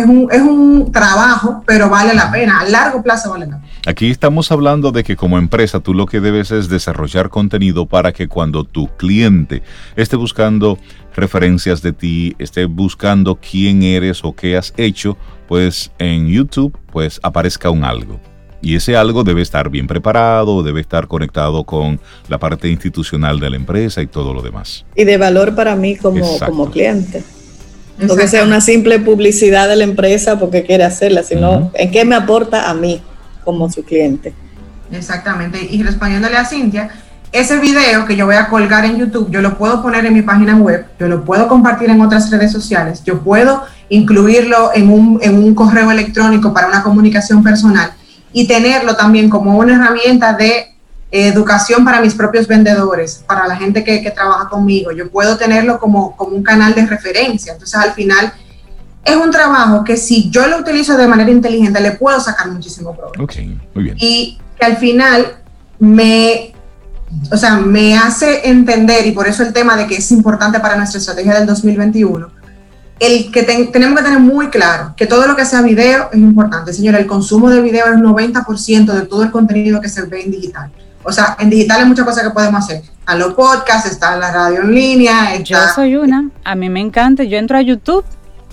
un, es un trabajo, pero vale la pena, a largo plazo vale la pena. Aquí estamos hablando de que como empresa tú lo que debes es desarrollar contenido para que cuando tu cliente esté buscando referencias de ti, esté buscando quién eres o qué has hecho, pues en YouTube pues aparezca un algo. Y ese algo debe estar bien preparado, debe estar conectado con la parte institucional de la empresa y todo lo demás. Y de valor para mí como, como cliente. No que sea una simple publicidad de la empresa porque quiere hacerla, sino en qué me aporta a mí como su cliente. Exactamente. Y respondiéndole a Cintia, ese video que yo voy a colgar en YouTube, yo lo puedo poner en mi página web, yo lo puedo compartir en otras redes sociales, yo puedo incluirlo en un, en un correo electrónico para una comunicación personal y tenerlo también como una herramienta de educación para mis propios vendedores, para la gente que, trabaja conmigo. Yo puedo tenerlo como, como un canal de referencia. Entonces, al final, es un trabajo que si yo lo utilizo de manera inteligente, le puedo sacar muchísimo provecho. Ok, muy bien. Y que al final me, o sea, me hace entender, y por eso el tema de que es importante para nuestra estrategia del 2021, el que tenemos que tener muy claro que todo lo que sea video es importante. Señora, el consumo de video es el 90% de todo el contenido que se ve en digital. O sea, en digital hay muchas cosas que podemos hacer. A los podcasts, está la radio en línea. Yo soy una, a mí me encanta. Yo entro a YouTube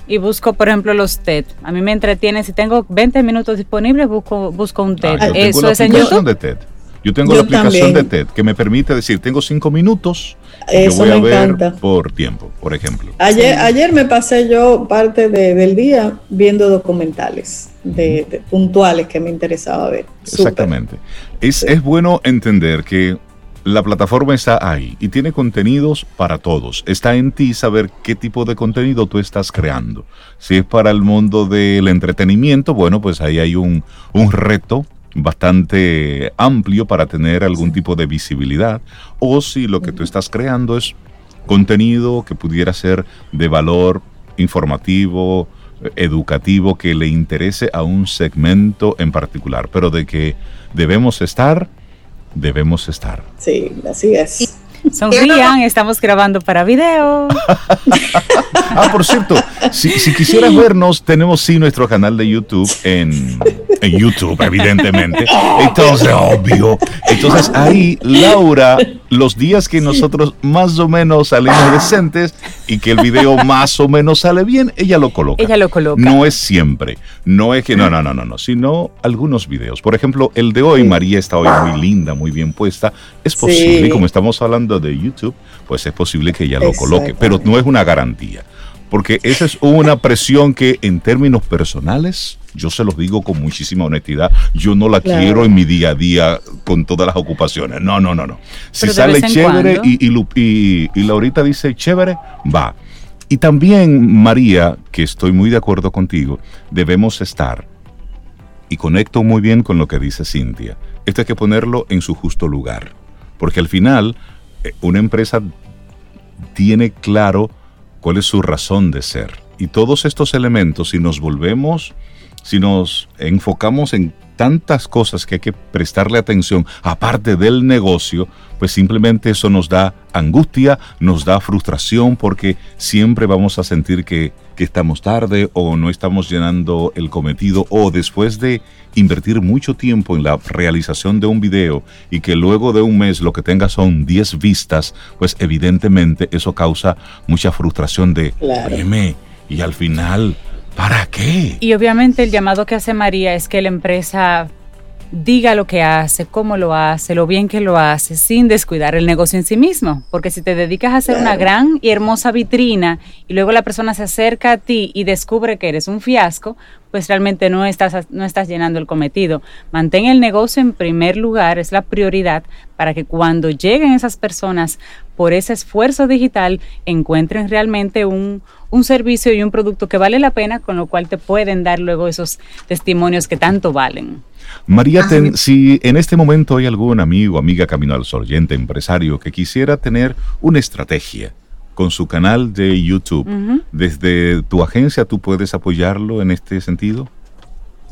y busco, por ejemplo, los TED. A mí me entretiene, si tengo 20 minutos disponibles, busco, busco un TED. Ah, Eso es en YouTube. De TED. Yo tengo la aplicación de TED que me permite decir, tengo cinco minutos, Eso yo voy a ver por tiempo, por ejemplo. Ayer, ayer me pasé yo parte del día viendo documentales de, puntuales que me interesaba ver. Exactamente. Es, es bueno entender que la plataforma está ahí y tiene contenidos para todos. Está en ti saber qué tipo de contenido tú estás creando. Si es para el mundo del entretenimiento, bueno, pues ahí hay un, un reto bastante amplio para tener algún tipo de visibilidad. O si lo que tú estás creando es contenido que pudiera ser de valor informativo, educativo, que le interese a un segmento en particular, pero de que debemos estar, debemos estar. Sí, así es. Sonrían, estamos grabando para video. <laughs> ah, por cierto, si, si, quisieras vernos, tenemos sí nuestro canal de YouTube en, en YouTube, evidentemente. <laughs> Entonces, obvio. Entonces ahí, Laura, los días que nosotros más o menos salimos decentes y que el video <laughs> más o menos sale bien, ella lo coloca. Ella lo coloca. No es siempre. No es que, no, no, no, no, no, sino algunos videos. Por ejemplo, el de hoy, María está hoy muy linda, muy bien puesta. Es posible, como estamos hablando de YouTube, pues es posible que ella lo coloque, pero no es una garantía. Porque esa es una presión que en términos personales, yo se los digo con muchísima honestidad, yo no la quiero en mi día a día con todas las ocupaciones. No, no, no, no. Si sale chévere y, y, y Laurita dice chévere, va. Y también, María, que estoy muy de acuerdo contigo, debemos estar, y conecto muy bien con lo que dice Cintia, esto hay que ponerlo en su justo lugar. Porque al final eh, una empresa tiene claro cuál es su razón de ser. Y todos estos elementos, si nos volvemos, si nos enfocamos en tantas cosas que hay que prestarle atención, aparte del negocio, pues simplemente eso nos da angustia, nos da frustración, porque siempre vamos a sentir que, que estamos tarde o no estamos llenando el cometido, o después de invertir mucho tiempo en la realización de un video y que luego de un mes lo que tenga son 10 vistas, pues evidentemente eso causa mucha frustración de, claro. y al final ¿Para qué? Y obviamente el llamado que hace María es que la empresa diga lo que hace, cómo lo hace, lo bien que lo hace, sin descuidar el negocio en sí mismo. Porque si te dedicas a hacer una gran y hermosa vitrina y luego la persona se acerca a ti y descubre que eres un fiasco, pues realmente no estás, no estás llenando el cometido. Mantén el negocio en primer lugar, es la prioridad para que cuando lleguen esas personas por ese esfuerzo digital encuentren realmente un, un servicio y un producto que vale la pena, con lo cual te pueden dar luego esos testimonios que tanto valen. María, si en este momento hay algún amigo, amiga Camino al Sol, empresario que quisiera tener una estrategia con su canal de YouTube, desde tu agencia, ¿tú puedes apoyarlo en este sentido?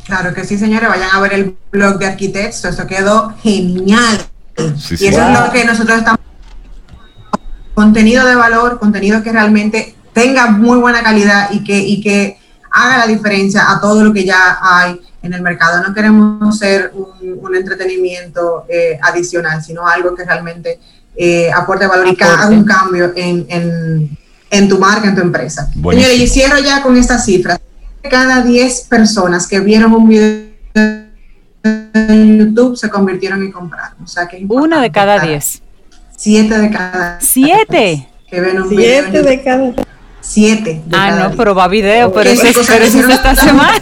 Claro que sí, señores, vayan a ver el blog de Arquitectos, eso quedó genial. y eso es lo que nosotros estamos... Contenido de valor, contenido que realmente tenga muy buena calidad y que, y que haga la diferencia a todo lo que ya hay en el mercado. No queremos ser un, entretenimiento eh, adicional, sino algo que realmente eh, aporte valor y haga un cambio en, en, tu marca, en tu empresa. Señores, y cierro ya con estas cifras. Cada 10 personas que vieron un video en YouTube se convirtieron en comprar. O sea que Una de cada 10. Siete de cada. ¿Siete? Que ven un Siete de cada Siete. ah, no, pero va video, pero eso, es esta <laughs> semana.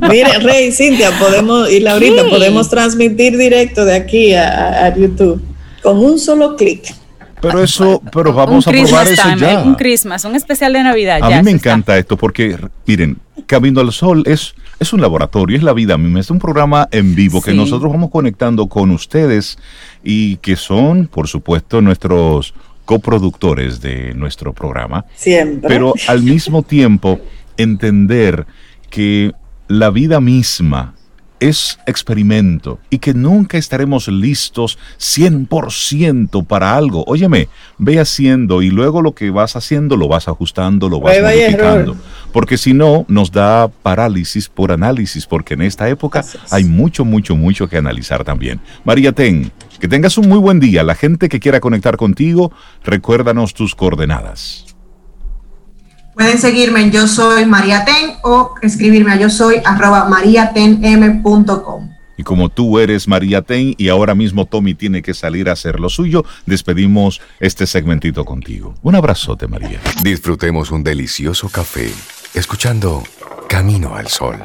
Mire, Rey, Cintia, podemos, y Laurita, podemos transmitir directo de aquí a, YouTube con un solo clic. Pero eso, pero vamos a probar eso ya. Un Christmas, un especial de Navidad. A mí me encanta esto porque, miren, Camino al Sol es, es un laboratorio, es la vida misma, es un programa en vivo que nosotros vamos conectando con ustedes y que son, por supuesto, nuestros coproductores de nuestro programa. Siempre. Pero al mismo <laughs> tiempo entender que la vida misma es experimento y que nunca estaremos listos 100% para algo. Óyeme, ve haciendo y luego lo que vas haciendo lo vas ajustando, lo vas modificando. Porque si no, nos da parálisis por análisis, porque en esta época hay mucho, mucho, mucho que analizar también. María Ten, que tengas un muy buen día. La gente que quiera conectar contigo, recuérdanos tus coordenadas. Pueden seguirme en Yo Soy María Ten o escribirme a yo soy arroba mariatenm.com. Y como tú eres María Ten y ahora mismo Tommy tiene que salir a hacer lo suyo, despedimos este segmentito contigo. Un abrazote, María. Disfrutemos un delicioso café escuchando Camino al Sol.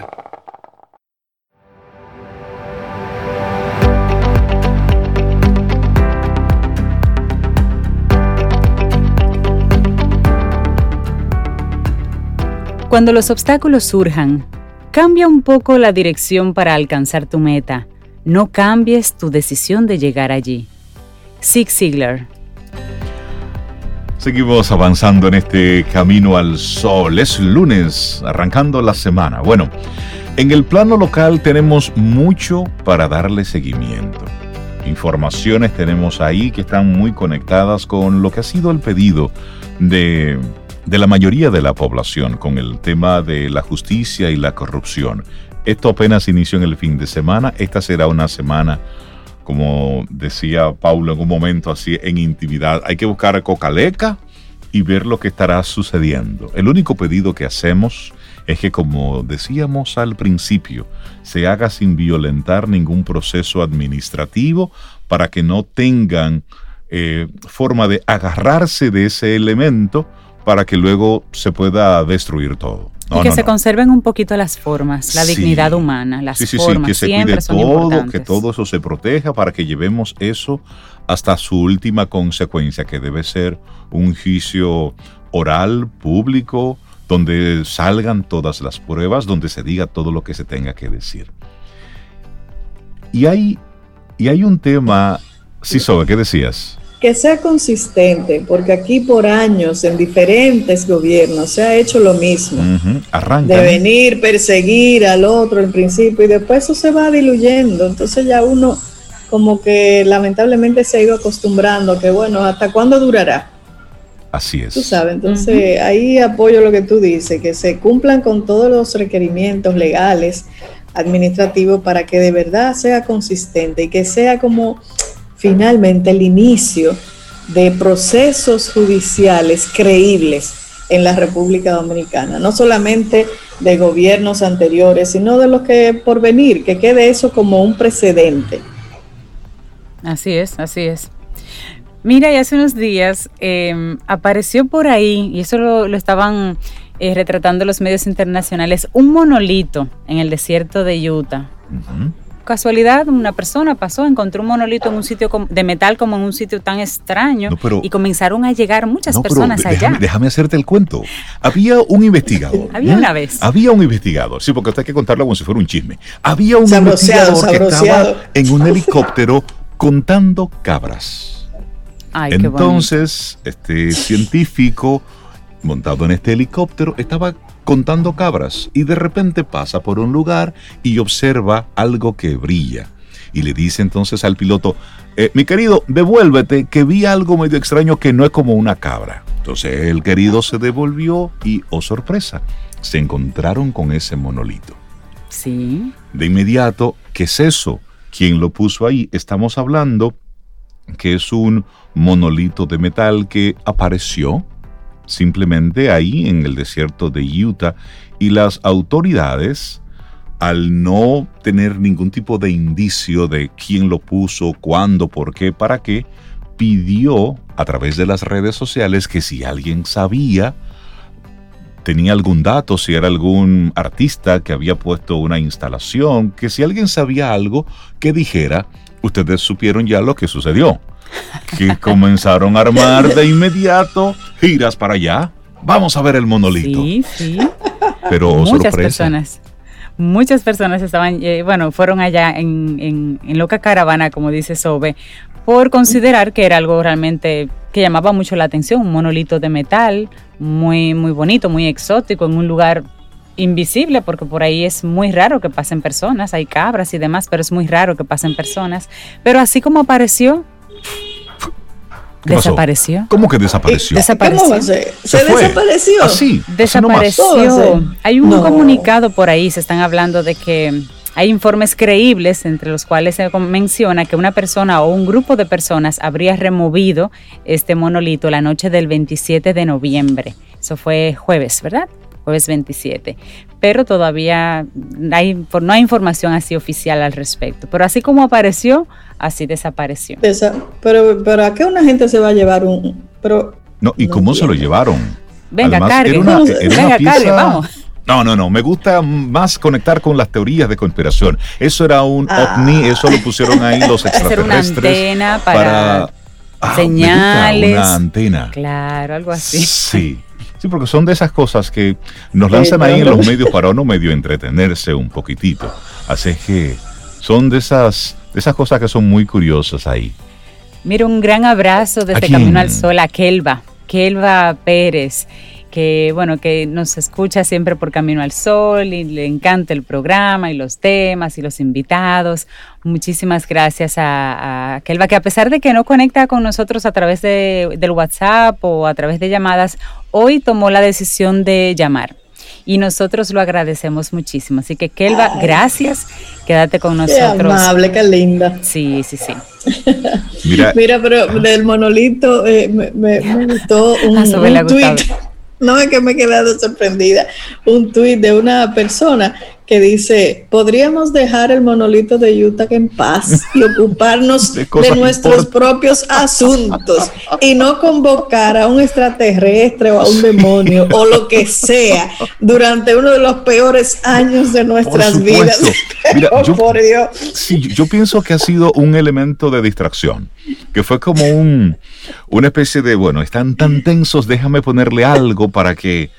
Cuando los obstáculos surjan, cambia un poco la dirección para alcanzar tu meta. No cambies tu decisión de llegar allí. Zig Ziglar. Seguimos avanzando en este camino al sol. Es lunes, arrancando la semana. Bueno, en el plano local tenemos mucho para darle seguimiento. Informaciones tenemos ahí que están muy conectadas con lo que ha sido el pedido de de la mayoría de la población con el tema de la justicia y la corrupción. Esto apenas inició en el fin de semana, esta será una semana, como decía Paulo en un momento así, en intimidad. Hay que buscar a Cocaleca y ver lo que estará sucediendo. El único pedido que hacemos es que, como decíamos al principio, se haga sin violentar ningún proceso administrativo para que no tengan eh, forma de agarrarse de ese elemento para que luego se pueda destruir todo. y que se conserven un poquito las formas, la dignidad humana, las formas que se siempre cuide todo, que todo eso se proteja para que llevemos eso hasta su última consecuencia, que debe ser un juicio oral, público, donde salgan todas las pruebas, donde se diga todo lo que se tenga que decir. Y hay, y hay un tema, sí, ¿qué decías? Que sea consistente, porque aquí por años en diferentes gobiernos se ha hecho lo mismo. De venir, perseguir al otro en principio y después eso se va diluyendo. Entonces ya uno como que lamentablemente se ha ido acostumbrando que bueno, ¿hasta cuándo durará? Así es. Tú sabes, entonces ahí apoyo lo que tú dices, que se cumplan con todos los requerimientos legales, administrativos, para que de verdad sea consistente y que sea como finalmente el inicio de procesos judiciales creíbles en la República Dominicana, no solamente de gobiernos anteriores, sino de los que por venir, que quede eso como un precedente. Así es, así es. Mira, y hace unos días em, apareció por ahí, y eso lo, estaban eh, retratando los medios internacionales, un monolito en el desierto de Utah casualidad una persona pasó, encontró un monolito en un sitio de metal como en un sitio tan extraño y comenzaron a llegar muchas personas allá. Déjame, hacerte el cuento. Había un investigador. <laughs> Había una vez. Había un investigador, sí, porque usted hay que contarlo como si fuera un chisme. Había un investigador que estaba en un helicóptero contando cabras. Ay, Entonces, este científico montado en este helicóptero estaba contando cabras y de repente pasa por un lugar y observa algo que brilla. Y le dice entonces al piloto, eh, mi querido, devuélvete, que vi algo medio extraño que no es como una cabra. Entonces el querido se devolvió y, oh sorpresa, se encontraron con ese monolito. Sí. De inmediato, ¿qué es eso? ¿Quién lo puso ahí? Estamos hablando que es un monolito de metal que apareció simplemente ahí en el desierto de Utah y las autoridades, al no tener ningún tipo de indicio de quién lo puso, cuándo, por qué, para qué, pidió a través de las redes sociales que si alguien sabía, tenía algún dato, si era algún artista que había puesto una instalación, que si alguien sabía algo, que dijera, ustedes supieron ya lo que sucedió que comenzaron a armar de inmediato giras para allá. Vamos a ver el monolito. Sí, sí. Pero muchas personas, muchas personas estaban, eh, bueno, fueron allá en, en, loca caravana, como dice Sobe, por considerar que era algo realmente que llamaba mucho la atención, un monolito de metal muy, muy bonito, muy exótico, en un lugar invisible porque por ahí es muy raro que pasen personas, hay cabras y demás, pero es muy raro que pasen personas. Pero así como apareció, desapareció. ¿Cómo que desapareció? Desapareció. Se, desapareció. Así. Desapareció. Hay un comunicado por ahí, se están hablando de que hay informes creíbles entre los cuales se menciona que una persona o un grupo de personas habría removido este monolito la noche del 27 de noviembre. Eso fue jueves, ¿verdad? Jueves 27. Pero todavía hay, no hay información así oficial al respecto. Pero así como apareció, así desapareció. pero, pero ¿a qué una gente se va a llevar un...? Pero, no, ¿y cómo se lo llevaron? Venga, cargue. Venga, cargue, vamos. No, no, no. Me gusta más conectar con las teorías de conspiración. Eso era un ah. ovni, eso lo pusieron ahí los extraterrestres. <laughs> Hacer una antena para, ah, señales. Una antena. Claro, algo así. Sí. Sí, porque son de esas cosas que nos lanzan ahí en los medios para uno medio entretenerse un poquitito. Así es que son de esas, de esas cosas que son muy curiosas ahí. Mira, un gran abrazo desde Camino al Sol a Kelva, Kelva Pérez que bueno, que nos escucha siempre por Camino al Sol y le encanta el programa y los temas y los invitados. Muchísimas gracias a, a Kelva, que a pesar de que no conecta con nosotros a través de, del WhatsApp o a través de llamadas, hoy tomó la decisión de llamar. Y nosotros lo agradecemos muchísimo. Así que, Kelva, gracias. Quédate con nosotros. Qué amable, qué linda. Sí, sí, sí. Mira, <laughs> Mira pero del monolito eh, me, me, gustó <laughs> un, un tweet no es que me he quedado sorprendida, un tuit de una persona que dice, podríamos dejar el monolito de Utah en paz y ocuparnos <laughs> de, nuestros propios asuntos y no convocar a un extraterrestre o a un demonio o lo que <laughs> sea durante uno de los peores años de nuestras vidas. <laughs> yo, por Dios. Sí, yo pienso que ha sido un elemento de distracción, que fue como un, una especie de, bueno, están tan tensos, déjame ponerle algo para que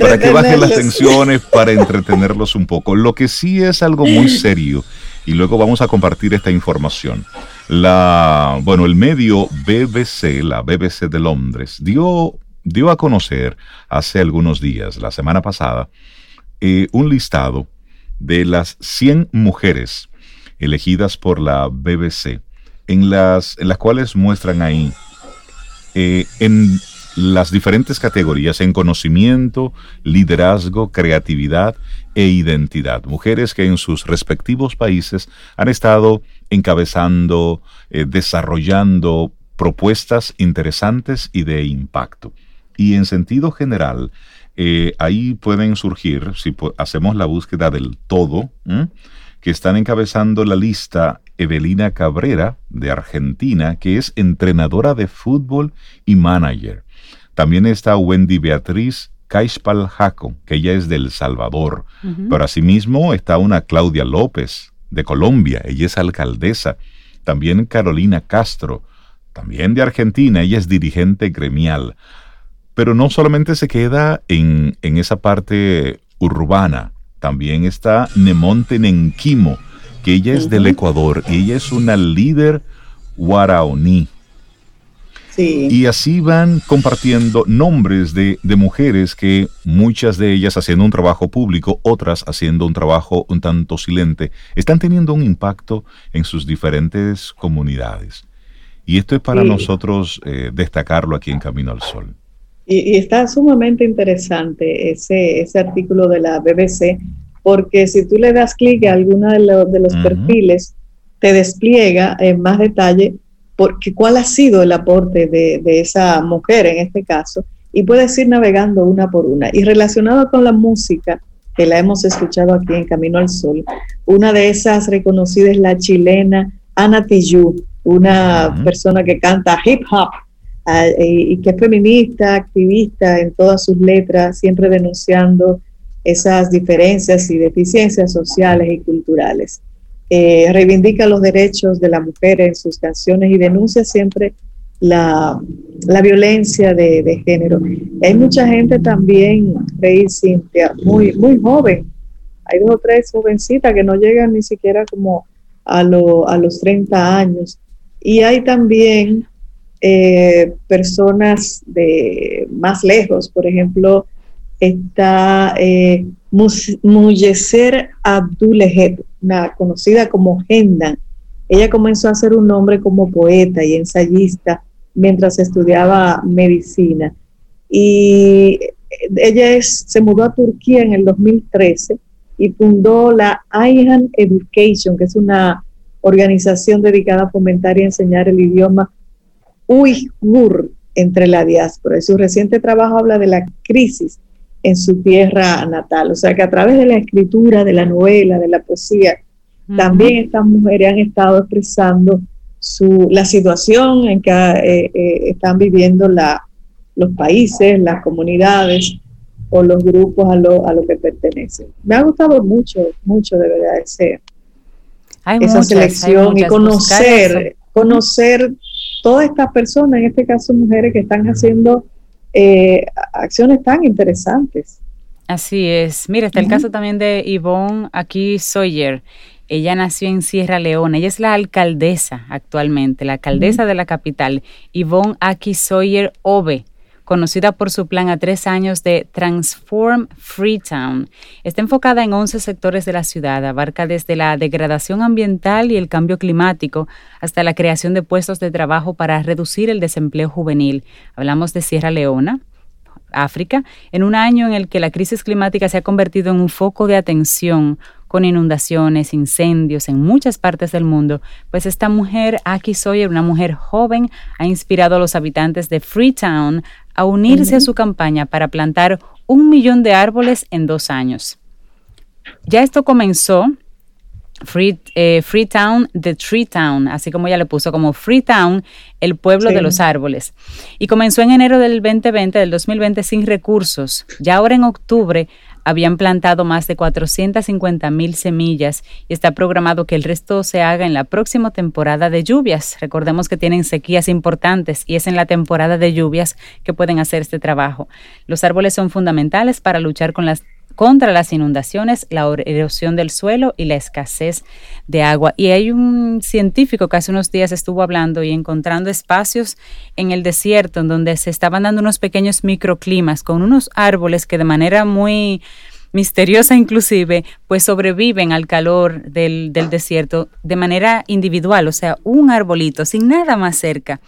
para que bajen las tensiones, <laughs> para entretenerlos un poco. Lo que sí es algo muy <laughs> serio, y luego vamos a compartir esta información. La, bueno, el medio BBC, la BBC de Londres, dio, dio a conocer hace algunos días, la semana pasada, eh, un listado de las 100 mujeres elegidas por la BBC, en las, en las cuales muestran ahí eh, en las diferentes categorías en conocimiento, liderazgo, creatividad e identidad. Mujeres que en sus respectivos países han estado encabezando, eh, desarrollando propuestas interesantes y de impacto. Y en sentido general, eh, ahí pueden surgir, si hacemos la búsqueda del todo, que están encabezando la lista Evelina Cabrera de Argentina, que es entrenadora de fútbol y manager. También está Wendy Beatriz Caixpal Jaco, que ella es del Salvador. Pero asimismo está una Claudia López de Colombia, ella es alcaldesa. También Carolina Castro, también de Argentina, ella es dirigente gremial. Pero no solamente se queda en, en esa parte urbana, también está Nemonte Nenquimo, que ella es del Ecuador y ella es una líder guaraoní. Y así van compartiendo nombres de, mujeres que muchas de ellas haciendo un trabajo público, otras haciendo un trabajo un tanto silente, están teniendo un impacto en sus diferentes comunidades. Y esto es para nosotros eh, destacarlo aquí en Camino al Sol. Y, está sumamente interesante ese, ese artículo de la BBC, porque si tú le das clic a alguno de, de los perfiles, te despliega en más detalle porque cuál ha sido el aporte de, esa mujer en este caso, y puedes ir navegando una por una. Y relacionado con la música, que la hemos escuchado aquí en Camino al Sol, una de esas reconocidas es la chilena Ana Tijoux, una persona que canta hip hop ah, y, y que es feminista, activista en todas sus letras, siempre denunciando esas diferencias y deficiencias sociales y culturales. Eh, reivindica los derechos de la mujer en sus canciones y denuncia siempre la, violencia de, género. Hay mucha gente también, Rey Cintia, muy, muy joven. Hay dos o tres jovencitas que no llegan ni siquiera como a, a los 30 años. Y hay también eh, personas de más lejos, por ejemplo, está eh, Abdulehed, una conocida como Hendan. Ella comenzó a hacer un nombre como poeta y ensayista mientras estudiaba medicina. Y ella es, se mudó a Turquía en el 2013 y fundó la Ayhan Education, que es una organización dedicada a fomentar y enseñar el idioma uigur entre la diáspora. Y su reciente trabajo habla de la crisis en su tierra natal. O sea que a través de la escritura, de la novela, de la poesía, también estas mujeres han estado expresando su, la situación en que eh, eh, están viviendo la, los países, las comunidades o los grupos a lo, a lo que pertenecen. Me ha gustado mucho, mucho de verdad ese, esa selección y conocer, conocer todas estas personas, en este caso mujeres que están haciendo eh, acciones tan interesantes. Así es. Mira, está el caso también de Yvonne aquí Sawyer. Ella nació en Sierra Leona. Ella es la alcaldesa actualmente, la alcaldesa de la capital, Yvonne Aki Sawyer Ove conocida por su plan a tres años de Transform Freetown. Está enfocada en 11 sectores de la ciudad, abarca desde la degradación ambiental y el cambio climático hasta la creación de puestos de trabajo para reducir el desempleo juvenil. Hablamos de Sierra Leona, África, en un año en el que la crisis climática se ha convertido en un foco de atención con inundaciones, incendios en muchas partes del mundo, pues esta mujer, Aki Sawyer, una mujer joven, ha inspirado a los habitantes de Freetown a unirse a su campaña para plantar un millón de árboles en dos años. Ya esto comenzó eh, Freetown, The Tree Town, así como ella le puso como Freetown, el pueblo de los árboles. Y comenzó en enero del 2020, del 2020, sin recursos. Ya ahora en octubre habían plantado más de 450 mil semillas y está programado que el resto se haga en la próxima temporada de lluvias. Recordemos que tienen sequías importantes y es en la temporada de lluvias que pueden hacer este trabajo. Los árboles son fundamentales para luchar con las contra las inundaciones, la erosión del suelo y la escasez de agua. Y hay un científico que hace unos días estuvo hablando y encontrando espacios en el desierto en donde se estaban dando unos pequeños microclimas con unos árboles que de manera muy misteriosa inclusive, pues sobreviven al calor del, desierto de manera individual, o sea, un arbolito sin nada más cerca.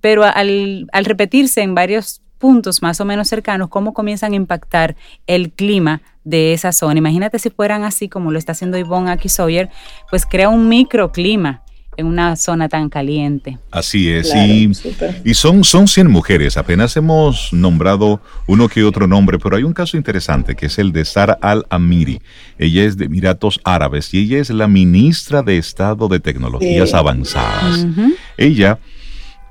Pero al repetirse en varios puntos más o menos cercanos, cómo comienzan a impactar el clima de esa zona. Imagínate si fueran así como lo está haciendo Yvonne aquí Sawyer, pues crea un microclima en una zona tan caliente. Así es, y, son, son 100 mujeres, apenas hemos nombrado uno que otro nombre, pero hay un caso interesante que es el de Sara al-Amiri. Ella es de Emiratos Árabes y ella es la ministra de Estado de Tecnologías Avanzadas. Ella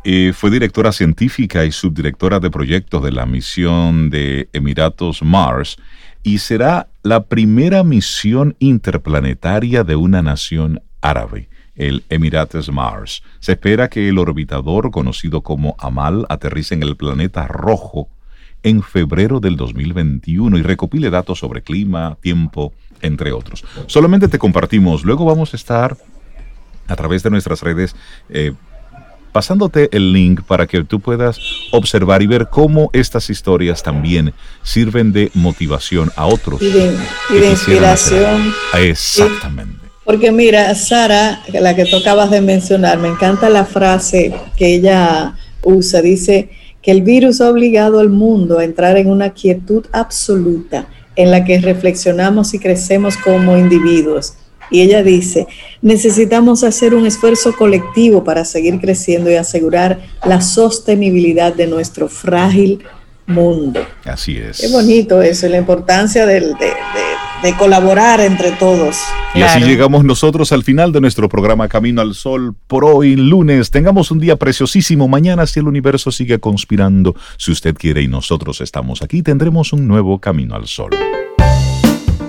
eh, fue directora científica y subdirectora de proyectos de la misión de Emiratos Mars y será la primera misión interplanetaria de una nación árabe, el Emirates Mars. Se espera que el orbitador conocido como Amal aterrice en el planeta rojo en febrero del 2021 y recopile datos sobre clima, tiempo, entre otros. Solamente te compartimos, luego vamos a estar a través de nuestras redes eh, pasándote el link para que tú puedas observar y ver cómo estas historias también sirven de motivación a otros. Y de, inspiración. Exactamente. Porque mira, Sara, la que tú acabas de mencionar, me encanta la frase que ella usa. Dice que el virus ha obligado al mundo a entrar en una quietud absoluta en la que reflexionamos y crecemos como individuos y ella dice, necesitamos hacer un esfuerzo colectivo para seguir creciendo y asegurar la sostenibilidad de nuestro frágil mundo. Así es. Qué bonito eso, la importancia de, colaborar entre todos. Y así llegamos nosotros al final de nuestro programa Camino al Sol por hoy, lunes. Tengamos un día preciosísimo. Mañana, si el universo sigue conspirando, si usted quiere y nosotros estamos aquí, tendremos un nuevo Camino al Sol